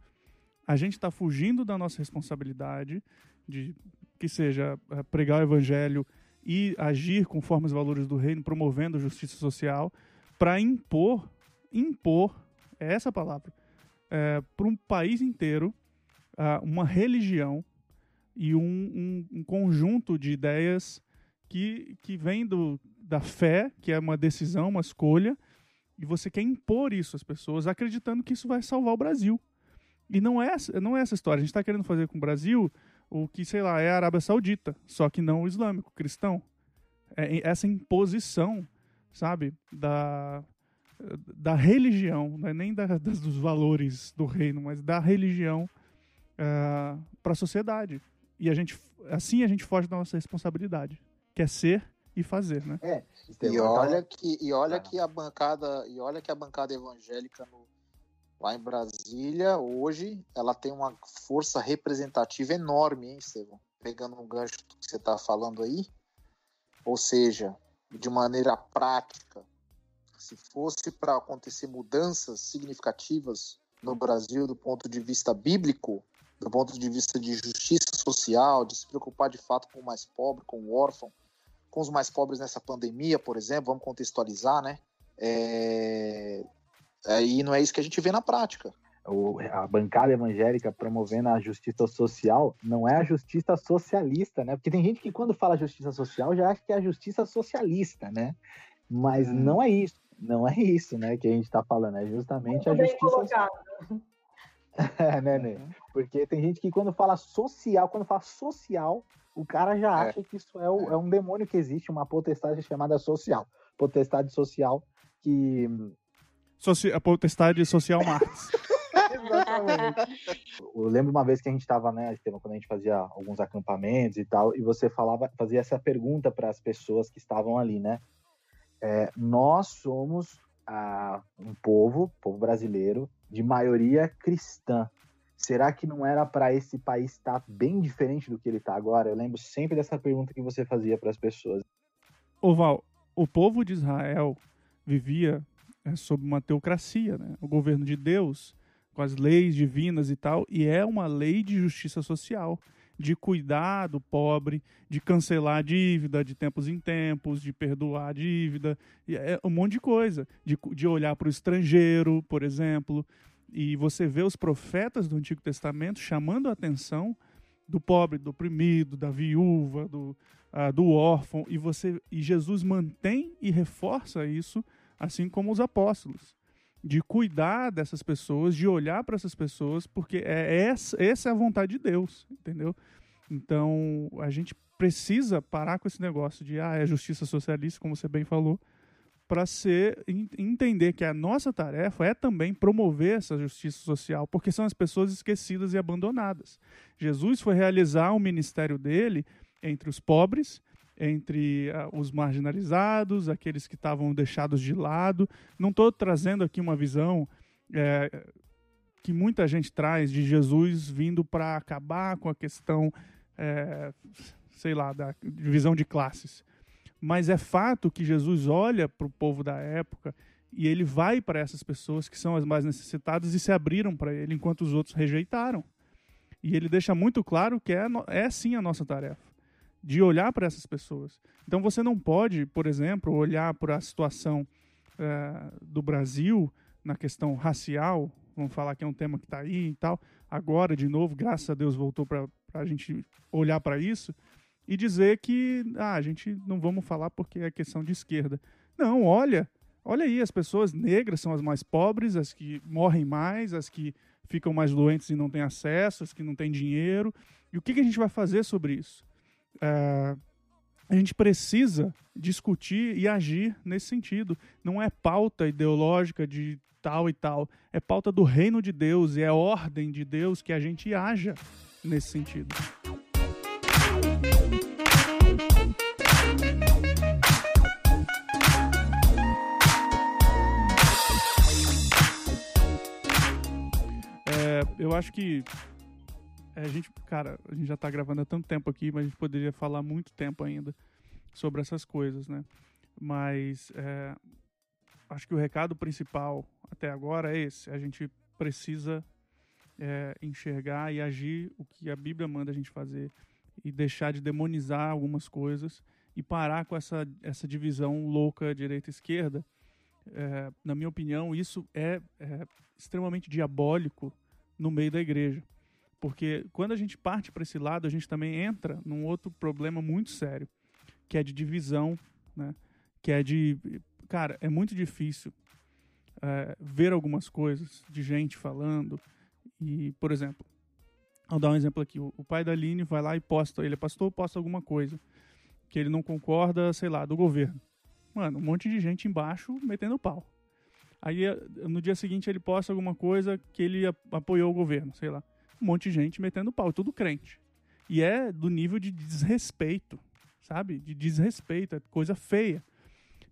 a gente está fugindo da nossa responsabilidade de que seja eh, pregar o evangelho e agir conforme os valores do reino, promovendo justiça social, para impor, impor, é essa palavra, é, para um país inteiro uh, uma religião e um, um, um, conjunto de ideias que, que vem do, da fé, que é uma decisão, uma escolha, e você quer impor isso às pessoas, acreditando que isso vai salvar o Brasil. E não é, não é essa história. A gente está querendo fazer com o Brasil o que, sei lá, é a Arábia Saudita, só que não o islâmico, cristão. É essa imposição, sabe, da, da religião, não é nem da, das, dos valores do reino, mas da religião uh, eh, para a sociedade. E a gente, assim a gente foge da nossa responsabilidade, que é ser e fazer, né? É. E olha que e olha que a bancada e olha que a bancada evangélica no, lá em Brasília hoje ela tem uma força representativa enorme, hein, Estevão? Pegando um gancho do que você está falando aí, ou seja, de maneira prática, se fosse para acontecer mudanças significativas no Brasil do ponto de vista bíblico, do ponto de vista de justiça social, de se preocupar de fato com o mais pobre, com o órfão, com os mais pobres nessa pandemia, por exemplo, vamos contextualizar, né? É... É, e não é isso que a gente vê na prática. O, a bancada evangélica promovendo a justiça social não é a justiça socialista, né? Porque tem gente que quando fala justiça social já acha que é a justiça socialista, né? Mas hum. não é isso, não é isso, né? Que a gente está falando, é justamente Muito a justiça. é, né, né? Porque tem gente que quando fala social, quando fala social, o cara já é. acha é. que isso é, o, é. um demônio que existe, uma potestade chamada social. Potestade social que. Soci... A potestade social Marx. Eu lembro uma vez que a gente estava, né, quando a gente fazia alguns acampamentos e tal, e você falava, fazia essa pergunta para as pessoas que estavam ali, né? É, nós somos ah, um povo, povo brasileiro, de maioria cristã. Será que não era para esse país estar tá bem diferente do que ele está agora? Eu lembro sempre dessa pergunta que você fazia para as pessoas. Ô Val, o povo de Israel vivia é, sob uma teocracia, né? o governo de Deus, com as leis divinas e tal, e é uma lei de justiça social, de cuidar do pobre, de cancelar a dívida de tempos em tempos, de perdoar a dívida, é um monte de coisa, de, de olhar para o estrangeiro, por exemplo, e você vê os profetas do Antigo Testamento chamando a atenção do pobre, do oprimido, da viúva, do, uh, do órfão, e você e Jesus mantém e reforça isso, assim como os apóstolos, de cuidar dessas pessoas, de olhar para essas pessoas, porque é essa, essa é a vontade de Deus, entendeu? Então a gente precisa parar com esse negócio de ah, é justiça socialista, como você bem falou, para ser entender que a nossa tarefa é também promover essa justiça social, porque são as pessoas esquecidas e abandonadas. Jesus foi realizar o ministério dele entre os pobres, entre uh, os marginalizados, aqueles que estavam deixados de lado. Não estou trazendo aqui uma visão é, que muita gente traz de Jesus vindo para acabar com a questão, é, sei lá, da divisão de classes. Mas é fato que Jesus olha para o povo da época e ele vai para essas pessoas que são as mais necessitadas e se abriram para ele, enquanto os outros rejeitaram. E ele deixa muito claro que é, é sim a nossa tarefa, de olhar para essas pessoas. Então você não pode, por exemplo, olhar para a situação é, do Brasil na questão racial, vamos falar que é um tema que está aí e tal, agora, de novo, graças a Deus voltou para a gente olhar para isso, e dizer que ah, a gente não vamos falar porque é questão de esquerda. Não, olha, olha aí, as pessoas negras são as mais pobres, as que morrem mais, as que ficam mais doentes e não têm acesso, as que não têm dinheiro. E o que, que a gente vai fazer sobre isso? É, a gente precisa discutir e agir nesse sentido. Não é pauta ideológica de tal e tal, é pauta do reino de Deus e é ordem de Deus que a gente haja nesse sentido. eu acho que é, a gente, cara, a gente já tá gravando há tanto tempo aqui, mas a gente poderia falar muito tempo ainda sobre essas coisas, né? Mas é, acho que o recado principal até agora é esse: a gente precisa é, enxergar e agir o que a Bíblia manda a gente fazer e deixar de demonizar algumas coisas e parar com essa, essa divisão louca direita-esquerda. É, na minha opinião, isso é, é extremamente diabólico no meio da igreja. Porque quando a gente parte para esse lado, a gente também entra num outro problema muito sério, que é de divisão, né? Que é de. Cara, é muito difícil é, ver algumas coisas de gente falando. E, por exemplo, Vou dar um exemplo aqui. O, pai da Aline vai lá e posta, ele é pastor, posta alguma coisa que ele não concorda, sei lá, do governo. Mano, um monte de gente embaixo metendo pau. Aí eh, no dia seguinte ele posta alguma coisa que ele apoiou o governo, sei lá. Um monte de gente metendo pau, tudo crente. E é do nível de desrespeito, sabe? De desrespeito, é coisa feia.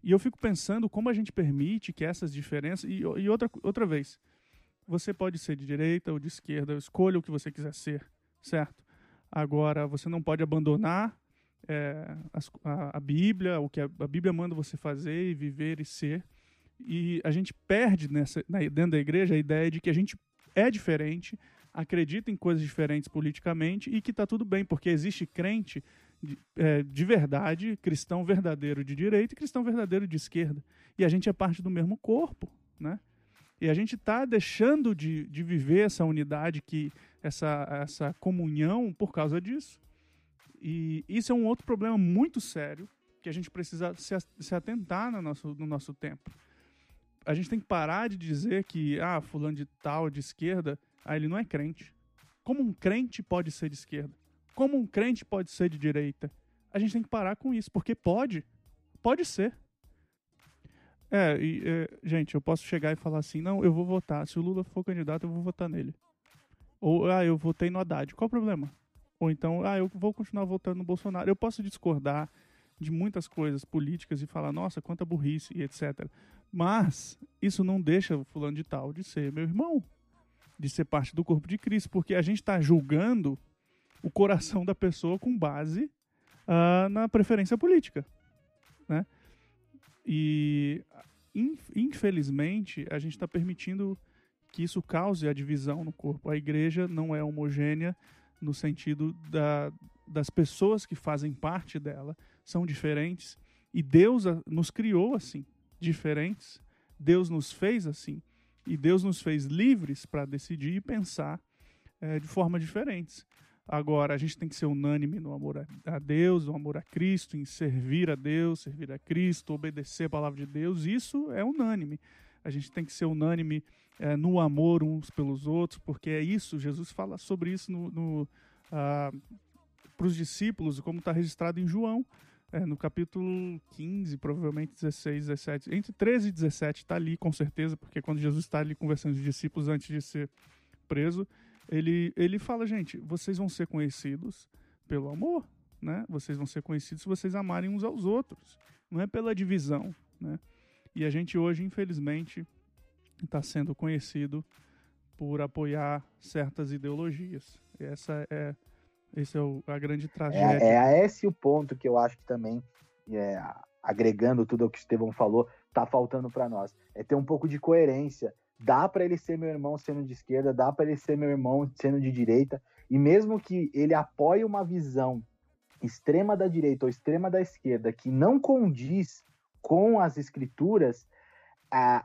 E eu fico pensando como a gente permite que essas diferenças. E, e outra, outra vez, você pode ser de direita ou de esquerda, escolha o que você quiser ser, certo? Agora, você não pode abandonar é, a, a, Bíblia, o que a, a, Bíblia manda você fazer e viver e ser. E a gente perde nessa, na, dentro da igreja a ideia de que a gente é diferente, acredita em coisas diferentes politicamente e que está tudo bem, porque existe crente de, é, de verdade, cristão verdadeiro de direita e cristão verdadeiro de esquerda. E a gente é parte do mesmo corpo, né? E a gente está deixando de, de viver essa unidade, que essa, essa comunhão por causa disso. E isso é um outro problema muito sério que a gente precisa se, se atentar no nosso, no nosso tempo. A gente tem que parar de dizer que, ah, fulano de tal, de esquerda, ah, ele não é crente. Como um crente pode ser de esquerda? Como um crente pode ser de direita? A gente tem que parar com isso, porque pode. Pode ser. É, e, é, gente, eu posso chegar e falar assim, não, eu vou votar. Se o Lula for candidato, eu vou votar nele. Ou, ah, eu votei no Haddad. Qual o problema? Ou então, ah, eu vou continuar votando no Bolsonaro. Eu posso discordar de muitas coisas políticas e falar, nossa, quanta burrice e etc. Mas isso não deixa o fulano de tal de ser meu irmão, de ser parte do corpo de Cristo, porque a gente está julgando o coração da pessoa com base uh, na preferência política, né? E, infelizmente, a gente está permitindo que isso cause a divisão no corpo. A igreja não é homogênea no sentido da, das pessoas que fazem parte dela são diferentes e Deus nos criou assim, diferentes. Deus nos fez assim e Deus nos fez livres para decidir e pensar é, de forma diferentes. Agora, a gente tem que ser unânime no amor a Deus, no amor a Cristo, em servir a Deus, servir a Cristo, obedecer a palavra de Deus. Isso é unânime. A gente tem que ser unânime é, no amor uns pelos outros, porque é isso. Jesus fala sobre isso no, no ah, para os discípulos, como está registrado em João, é, no capítulo 15, provavelmente 16, 17. Entre 13 e 17 está ali, com certeza, porque quando Jesus está ali conversando com os discípulos antes de ser preso, ele, ele fala, gente, vocês vão ser conhecidos pelo amor, né? Vocês vão ser conhecidos se vocês amarem uns aos outros. Não é pela divisão, né? E a gente hoje, infelizmente, está sendo conhecido por apoiar certas ideologias. Essa é, esse é o, a grande tragédia. É, é esse o ponto que eu acho que também, é, agregando tudo o que o Estevão falou, tá faltando para nós. É ter um pouco de coerência dá para ele ser meu irmão sendo de esquerda, dá para ele ser meu irmão sendo de direita, e mesmo que ele apoie uma visão extrema da direita ou extrema da esquerda que não condiz com as escrituras,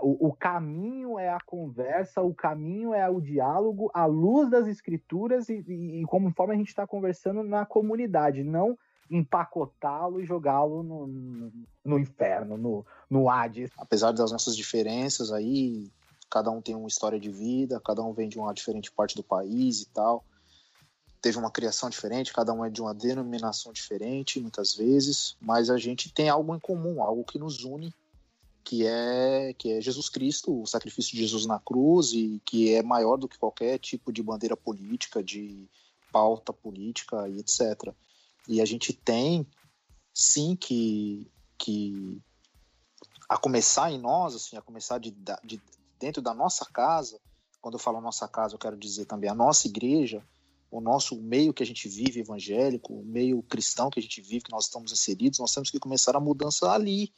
o, o, caminho é a conversa, o caminho é o diálogo, à luz das escrituras e, e, e conforme a gente está conversando na comunidade, não empacotá-lo e jogá-lo no, no, no, inferno, no, no Hades. Apesar das nossas diferenças aí, cada um tem uma história de vida, cada um vem de uma diferente parte do país e tal. Teve uma criação diferente, cada um é de uma denominação diferente, muitas vezes, mas a gente tem algo em comum, algo que nos une, que é que é Jesus Cristo, o sacrifício de Jesus na cruz e que é maior do que qualquer tipo de bandeira política, de pauta política e etc. E a gente tem sim que que a começar em nós, assim, a começar de, de dentro da nossa casa, quando eu falo nossa casa, eu quero dizer também a nossa igreja, o nosso meio que a gente vive evangélico, o meio cristão que a gente vive, que nós estamos inseridos, nós temos que começar a mudança ali,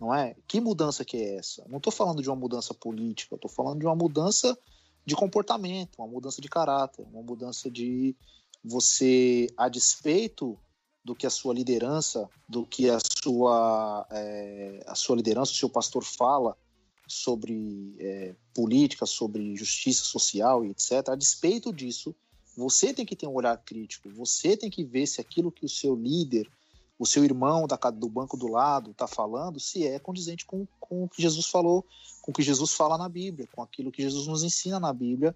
não é? Que mudança que é essa? Não estou falando de uma mudança política, estou falando de uma mudança de comportamento, uma mudança de caráter, uma mudança de você, a despeito do que a sua liderança, do que a sua, é, a sua liderança, o seu pastor fala, sobre é, política, sobre justiça social e etc. A despeito disso, Você tem que ter um olhar crítico. Você tem que ver se aquilo que o seu líder, o seu irmão da, do banco do lado está falando, se é condizente com, com o que Jesus falou, com o que Jesus fala na Bíblia, com aquilo que Jesus nos ensina na Bíblia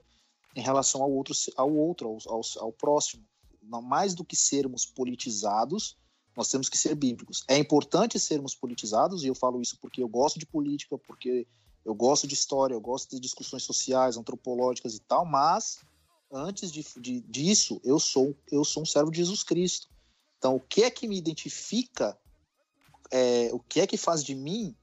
em relação ao outro, ao outro, ao, ao, ao próximo. Mais do que sermos politizados, nós temos que ser bíblicos. É importante sermos politizados, e eu falo isso porque eu gosto de política, porque eu gosto de história, eu gosto de discussões sociais, antropológicas e tal, mas antes de, de, disso, eu sou, eu sou um servo de Jesus Cristo. Então, o que é que me identifica, é, o que é que faz de mim,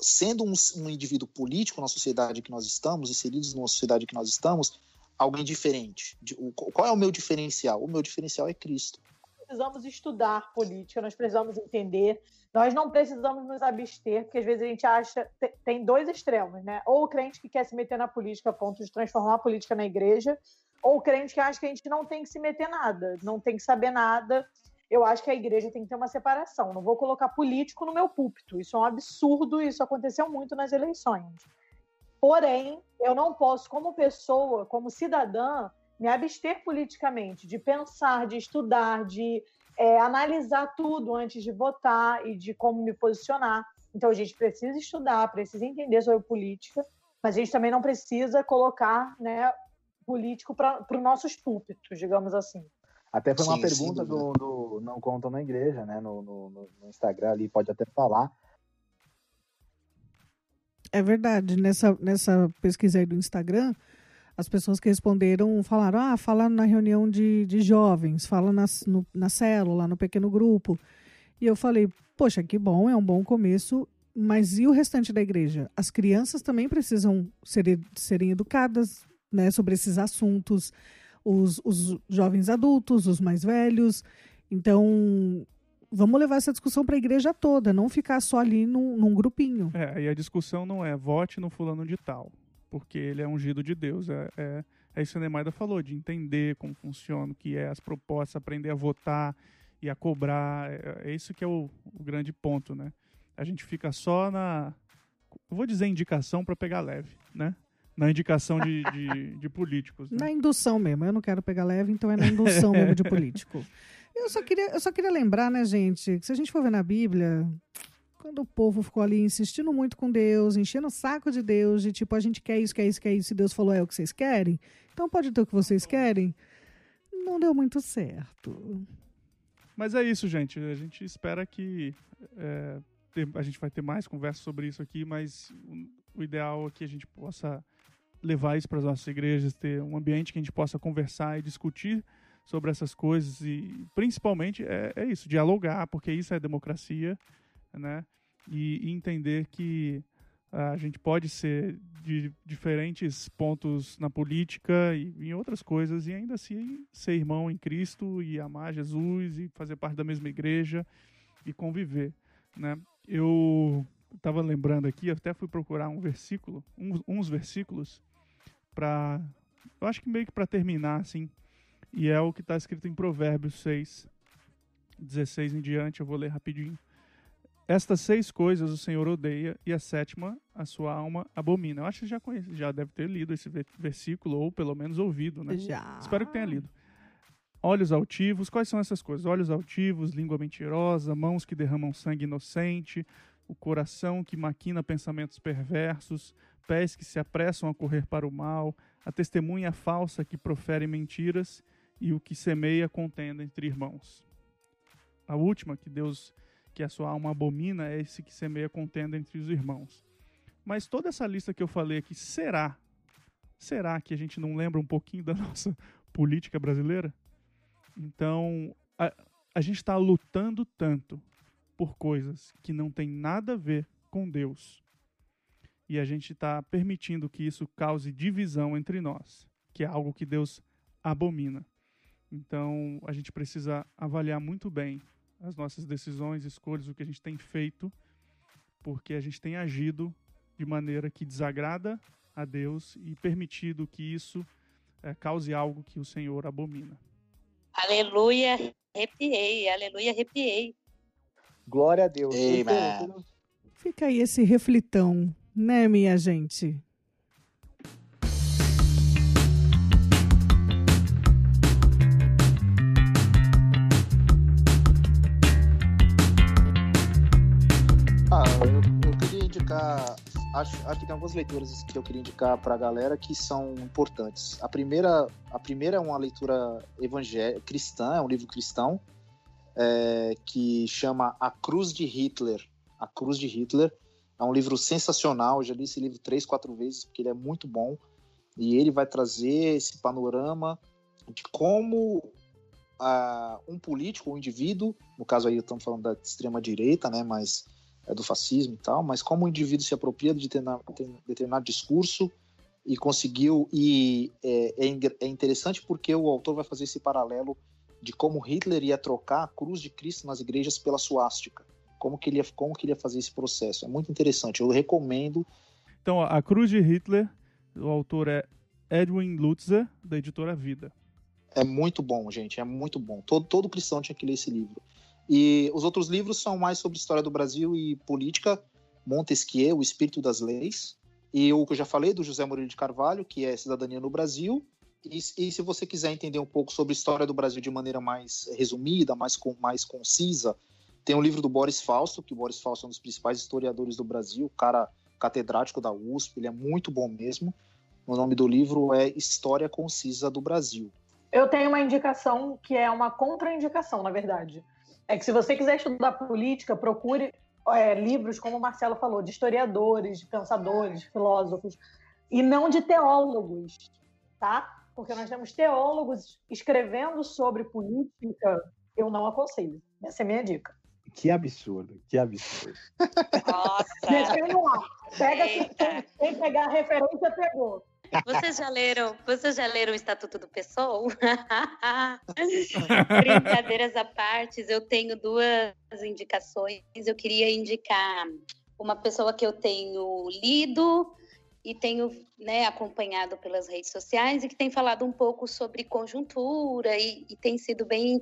sendo um, um indivíduo político na sociedade que nós estamos, inseridos numa sociedade que nós estamos, alguém diferente? De, o, qual é o meu diferencial? O meu diferencial é Cristo precisamos estudar política, nós precisamos entender, nós não precisamos nos abster, porque às vezes a gente acha. Tem dois extremos, né? Ou o crente que quer se meter na política a ponto de transformar a política na igreja, ou o crente que acha que a gente não tem que se meter nada, não tem que saber nada. Eu acho que a igreja tem que ter uma separação. Não vou colocar político no meu púlpito. Isso é um absurdo, isso aconteceu muito nas eleições. Porém, eu não posso, como pessoa, como cidadã, me abster politicamente, de pensar, de estudar, de é, analisar tudo antes de votar e de como me posicionar. Então a gente precisa estudar, precisa entender sobre política, mas a gente também não precisa colocar né, político para os nossos púlpitos, digamos assim. Até foi uma sim, pergunta sim, do, do, Não Contam na Igreja, né? No, no, no, Instagram ali, pode até falar. É verdade. Nessa, nessa pesquisa aí do Instagram, as pessoas que responderam falaram: ah, fala na reunião de, de jovens, fala na, no, na célula, no pequeno grupo. E eu falei: poxa, que bom, é um bom começo, mas e o restante da igreja? As crianças também precisam ser, serem educadas né, sobre esses assuntos, os, os jovens adultos, os mais velhos. Então, vamos levar essa discussão para a igreja toda, não ficar só ali num, num grupinho. É, e a discussão não é vote no fulano de tal porque ele é ungido de Deus. É, é, é isso que a Nemaida falou, de entender como funciona, o que é as propostas, aprender a votar e a cobrar. É, é isso que é o, o, grande ponto, né? A gente fica só na. Vou dizer indicação para pegar leve, né? Na indicação de, de, de políticos. Né? Na indução mesmo. Eu não quero pegar leve, então é na indução mesmo de político. Eu só, queria, eu só queria lembrar, né, gente, que se a gente for ver na Bíblia, quando o povo ficou ali insistindo muito com Deus, enchendo o saco de Deus, de tipo, a gente quer isso, quer isso, quer isso, e Deus falou, é o que vocês querem, então pode ter o que vocês querem, não deu muito certo. Mas é isso, gente. A gente espera que é, a gente vai ter mais conversa sobre isso aqui, mas o ideal é que a gente possa levar isso para as nossas igrejas, ter um ambiente que a gente possa conversar e discutir sobre essas coisas e principalmente é, é isso, dialogar, porque isso é democracia né? E, e entender que a gente pode ser de diferentes pontos na política e em outras coisas e ainda assim ser irmão em Cristo e amar Jesus e fazer parte da mesma igreja e conviver, né? Eu estava lembrando aqui, até fui procurar um versículo, uns, uns versículos para, eu acho que meio que para terminar assim, e é o que está escrito em Provérbios 6, 16 em diante, eu vou ler rapidinho. Estas seis coisas o Senhor odeia e a sétima a sua alma abomina. Eu acho que já conhece, já deve ter lido esse versículo ou pelo menos ouvido, né? Já. Espero que tenha lido. Olhos altivos, quais são essas coisas? Olhos altivos, língua mentirosa, mãos que derramam sangue inocente, o coração que maquina pensamentos perversos, pés que se apressam a correr para o mal, a testemunha falsa que profere mentiras e o que semeia contenda entre irmãos. A última que Deus que a sua alma abomina é esse que semeia contenda entre os irmãos. Mas toda essa lista que eu falei aqui, será? Será que a gente não lembra um pouquinho da nossa política brasileira? Então, a, a gente está lutando tanto por coisas que não tem nada a ver com Deus. E a gente está permitindo que isso cause divisão entre nós, que é algo que Deus abomina. Então, a gente precisa avaliar muito bem as nossas decisões, escolhas, o que a gente tem feito, porque a gente tem agido de maneira que desagrada a Deus e permitido que isso é, cause algo que o Senhor abomina. Aleluia, arrepiei, aleluia, arrepiei. Glória a Deus. Amen. Fica aí esse reflitão, né, minha gente? Ah, eu, queria indicar. Acho, acho que tem algumas leituras que eu queria indicar para a galera que são importantes. A primeira, a primeira é uma leitura cristã, é um livro cristão, é, que chama A Cruz de Hitler. A Cruz de Hitler, é um livro sensacional, eu já li esse livro três, quatro vezes, porque ele é muito bom. E ele vai trazer esse panorama de como uh, um político, um indivíduo, no caso aí estamos falando da extrema-direita, né, mas é do fascismo e tal, mas como o indivíduo se apropria de determinado discurso e conseguiu, e é, é, é interessante porque o autor vai fazer esse paralelo de como Hitler ia trocar a cruz de Cristo nas igrejas pela suástica. Como que ele ia, como que ele ia fazer esse processo? É muito interessante. Eu recomendo. Então, a cruz de Hitler, o autor é Edwin Lutzer, da editora Vida. É muito bom, gente. É muito bom. Todo, todo cristão tinha que ler esse livro. E os outros livros são mais sobre história do Brasil e política. Montesquieu, O Espírito das Leis. E o que eu já falei, do José Murilo de Carvalho, que é Cidadania no Brasil. E, e, se você quiser entender um pouco sobre a história do Brasil de maneira mais resumida, mais, mais concisa, tem um livro do Boris Fausto, que o Boris Fausto é um dos principais historiadores do Brasil, cara catedrático da USP, ele é muito bom mesmo. O nome do livro é História Concisa do Brasil. Eu tenho uma indicação que é uma contraindicação, na verdade. É que se você quiser estudar política, procure é, livros, como o Marcelo falou, de historiadores, de pensadores, de filósofos, e não de teólogos, tá? porque nós temos teólogos escrevendo sobre política, eu não aconselho. Essa é a minha dica. Que absurdo, que absurdo. Nossa! Deixa eu lá. Pega quem pegar a referência, pegou. Vocês já leram, vocês já leram o Estatuto do PSOL? Brincadeiras à parte, eu tenho duas indicações. Eu queria indicar uma pessoa que eu tenho lido e tenho né, acompanhado pelas redes sociais e que tem falado um pouco sobre conjuntura e, e, tem sido bem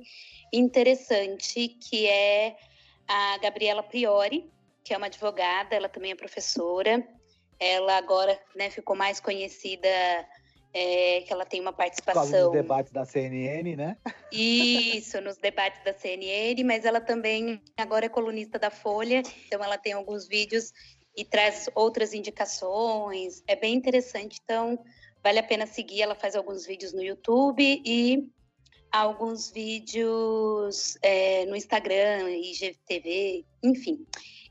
interessante, que é a Gabriela Priori, que é uma advogada, ela também é professora. Ela agora né, ficou mais conhecida é, que ela tem uma participação. Nos debates da CNN, né? Isso, nos debates da CNN, mas ela também agora é colunista da Folha, então ela tem alguns vídeos e traz outras indicações. É bem interessante, então vale a pena seguir. Ela faz alguns vídeos no YouTube e alguns vídeos é, no Instagram, IGTV, enfim.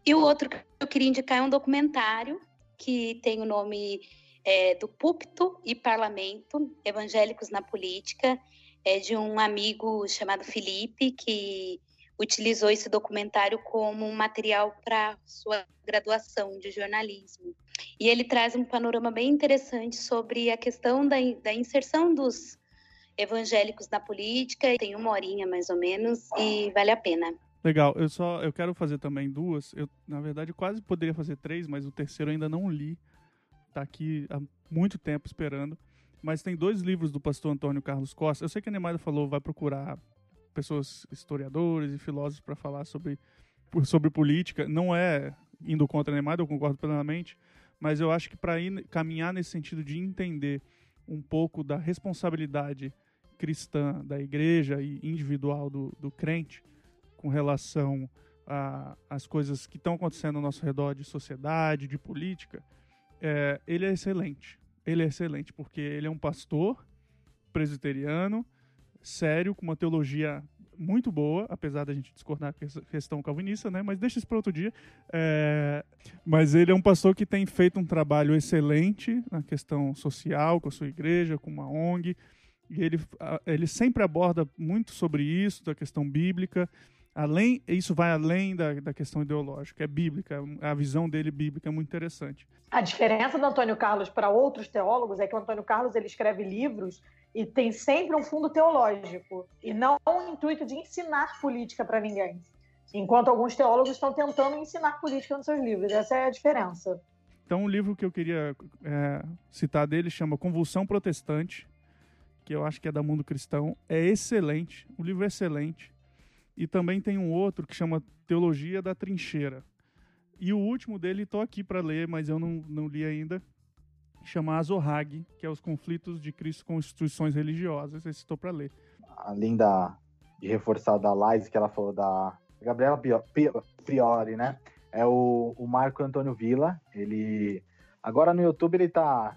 E o outro que eu queria indicar é um documentário que tem o nome é, do Púlpito e Parlamento, Evangélicos na Política, é de um amigo chamado Felipe, que utilizou esse documentário como um material para sua graduação de jornalismo. E ele traz um panorama bem interessante sobre a questão da, da inserção dos evangélicos na política. Tem uma horinha mais ou menos e vale a pena. Legal, eu só eu quero fazer também duas. Eu na verdade quase poderia fazer três, mas o terceiro ainda não li. Tá aqui há muito tempo esperando. Mas tem dois livros do pastor Antônio Carlos Costa. Eu sei que a Neymar falou vai procurar pessoas, historiadores e filósofos para falar sobre, sobre política. Não é indo contra Neymar, eu concordo plenamente, mas eu acho que para caminhar nesse sentido de entender um pouco da responsabilidade cristã da igreja e individual do, do crente com relação às coisas que estão acontecendo ao nosso redor de sociedade, de política, é, ele é excelente. Ele é excelente porque ele é um pastor presbiteriano sério, com uma teologia muito boa, apesar da gente discordar com essa questão calvinista, né? Mas deixa isso para outro dia. É... Mas ele é um pastor que tem feito um trabalho excelente na questão social, com a sua igreja, com uma ONG. E ele, ele sempre aborda muito sobre isso, da questão bíblica. Além, isso vai além da, da questão ideológica, é bíblica, a visão dele bíblica é muito interessante. A diferença do Antônio Carlos para outros teólogos é que o Antônio Carlos ele escreve livros e tem sempre um fundo teológico e não um intuito de ensinar política para ninguém. Enquanto alguns teólogos estão tentando ensinar política nos seus livros. Essa é a diferença. Então, um livro que eu queria é, citar dele chama Convulsão Protestante, que eu acho que é da Mundo Cristão. É excelente, o livro é excelente. E também tem um outro que chama Teologia da Trincheira. E o último dele estou aqui para ler, mas eu não, não li ainda, chama Azorrag, que é os conflitos de Cristo com instituições religiosas. Esse estou para ler. Além da, de reforçar da Laís, que ela falou da Gabriela Priori, né? é o, o Marco Antônio Villa. Ele agora no YouTube ele está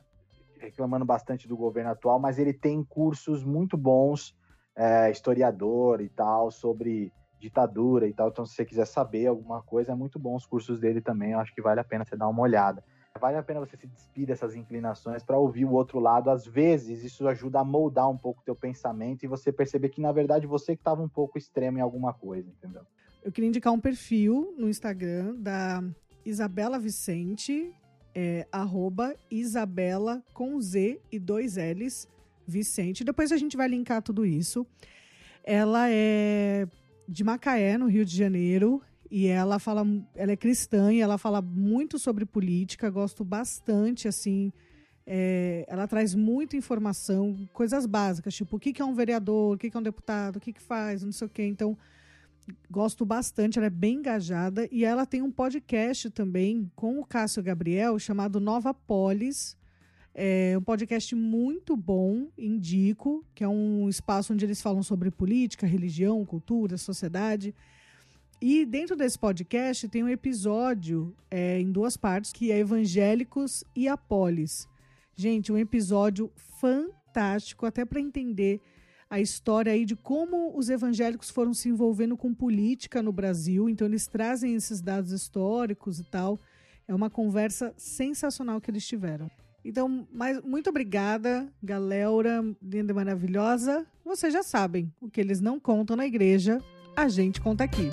reclamando bastante do governo atual, mas ele tem cursos muito bons, é, historiador e tal, sobre ditadura e tal. Então, se você quiser saber alguma coisa, é muito bom os cursos dele também. Eu acho que vale a pena você dar uma olhada. Vale a pena você se despir dessas inclinações para ouvir o outro lado. Às vezes, isso ajuda a moldar um pouco o teu pensamento e você perceber que, na verdade, você que estava um pouco extremo em alguma coisa, entendeu? Eu queria indicar um perfil no Instagram da Isabela Vicente, é, arroba Isabela com Z e dois L's, Vicente. Depois a gente vai linkar tudo isso. Ela é de Macaé, no Rio de Janeiro, e ela fala, ela é cristã e ela fala muito sobre política, gosto bastante, assim, é, ela traz muita informação, coisas básicas, tipo, o que, que é um vereador, o que, que é um deputado, o que, que faz, não sei o quê. Então, gosto bastante, ela é bem engajada e ela tem um podcast também com o Cássio Gabriel chamado Nova Polis. É um podcast muito bom, indico, que é um espaço onde eles falam sobre política, religião, cultura, sociedade. E dentro desse podcast tem um episódio é, em duas partes que é Evangélicos e a Polis. Gente, um episódio fantástico, até para entender a história aí de como os evangélicos foram se envolvendo com política no Brasil. Então, eles trazem esses dados históricos e tal. É uma conversa sensacional que eles tiveram. Então, mais, muito obrigada, galera linda e maravilhosa. Vocês já sabem, o que eles não contam na igreja, a gente conta aqui.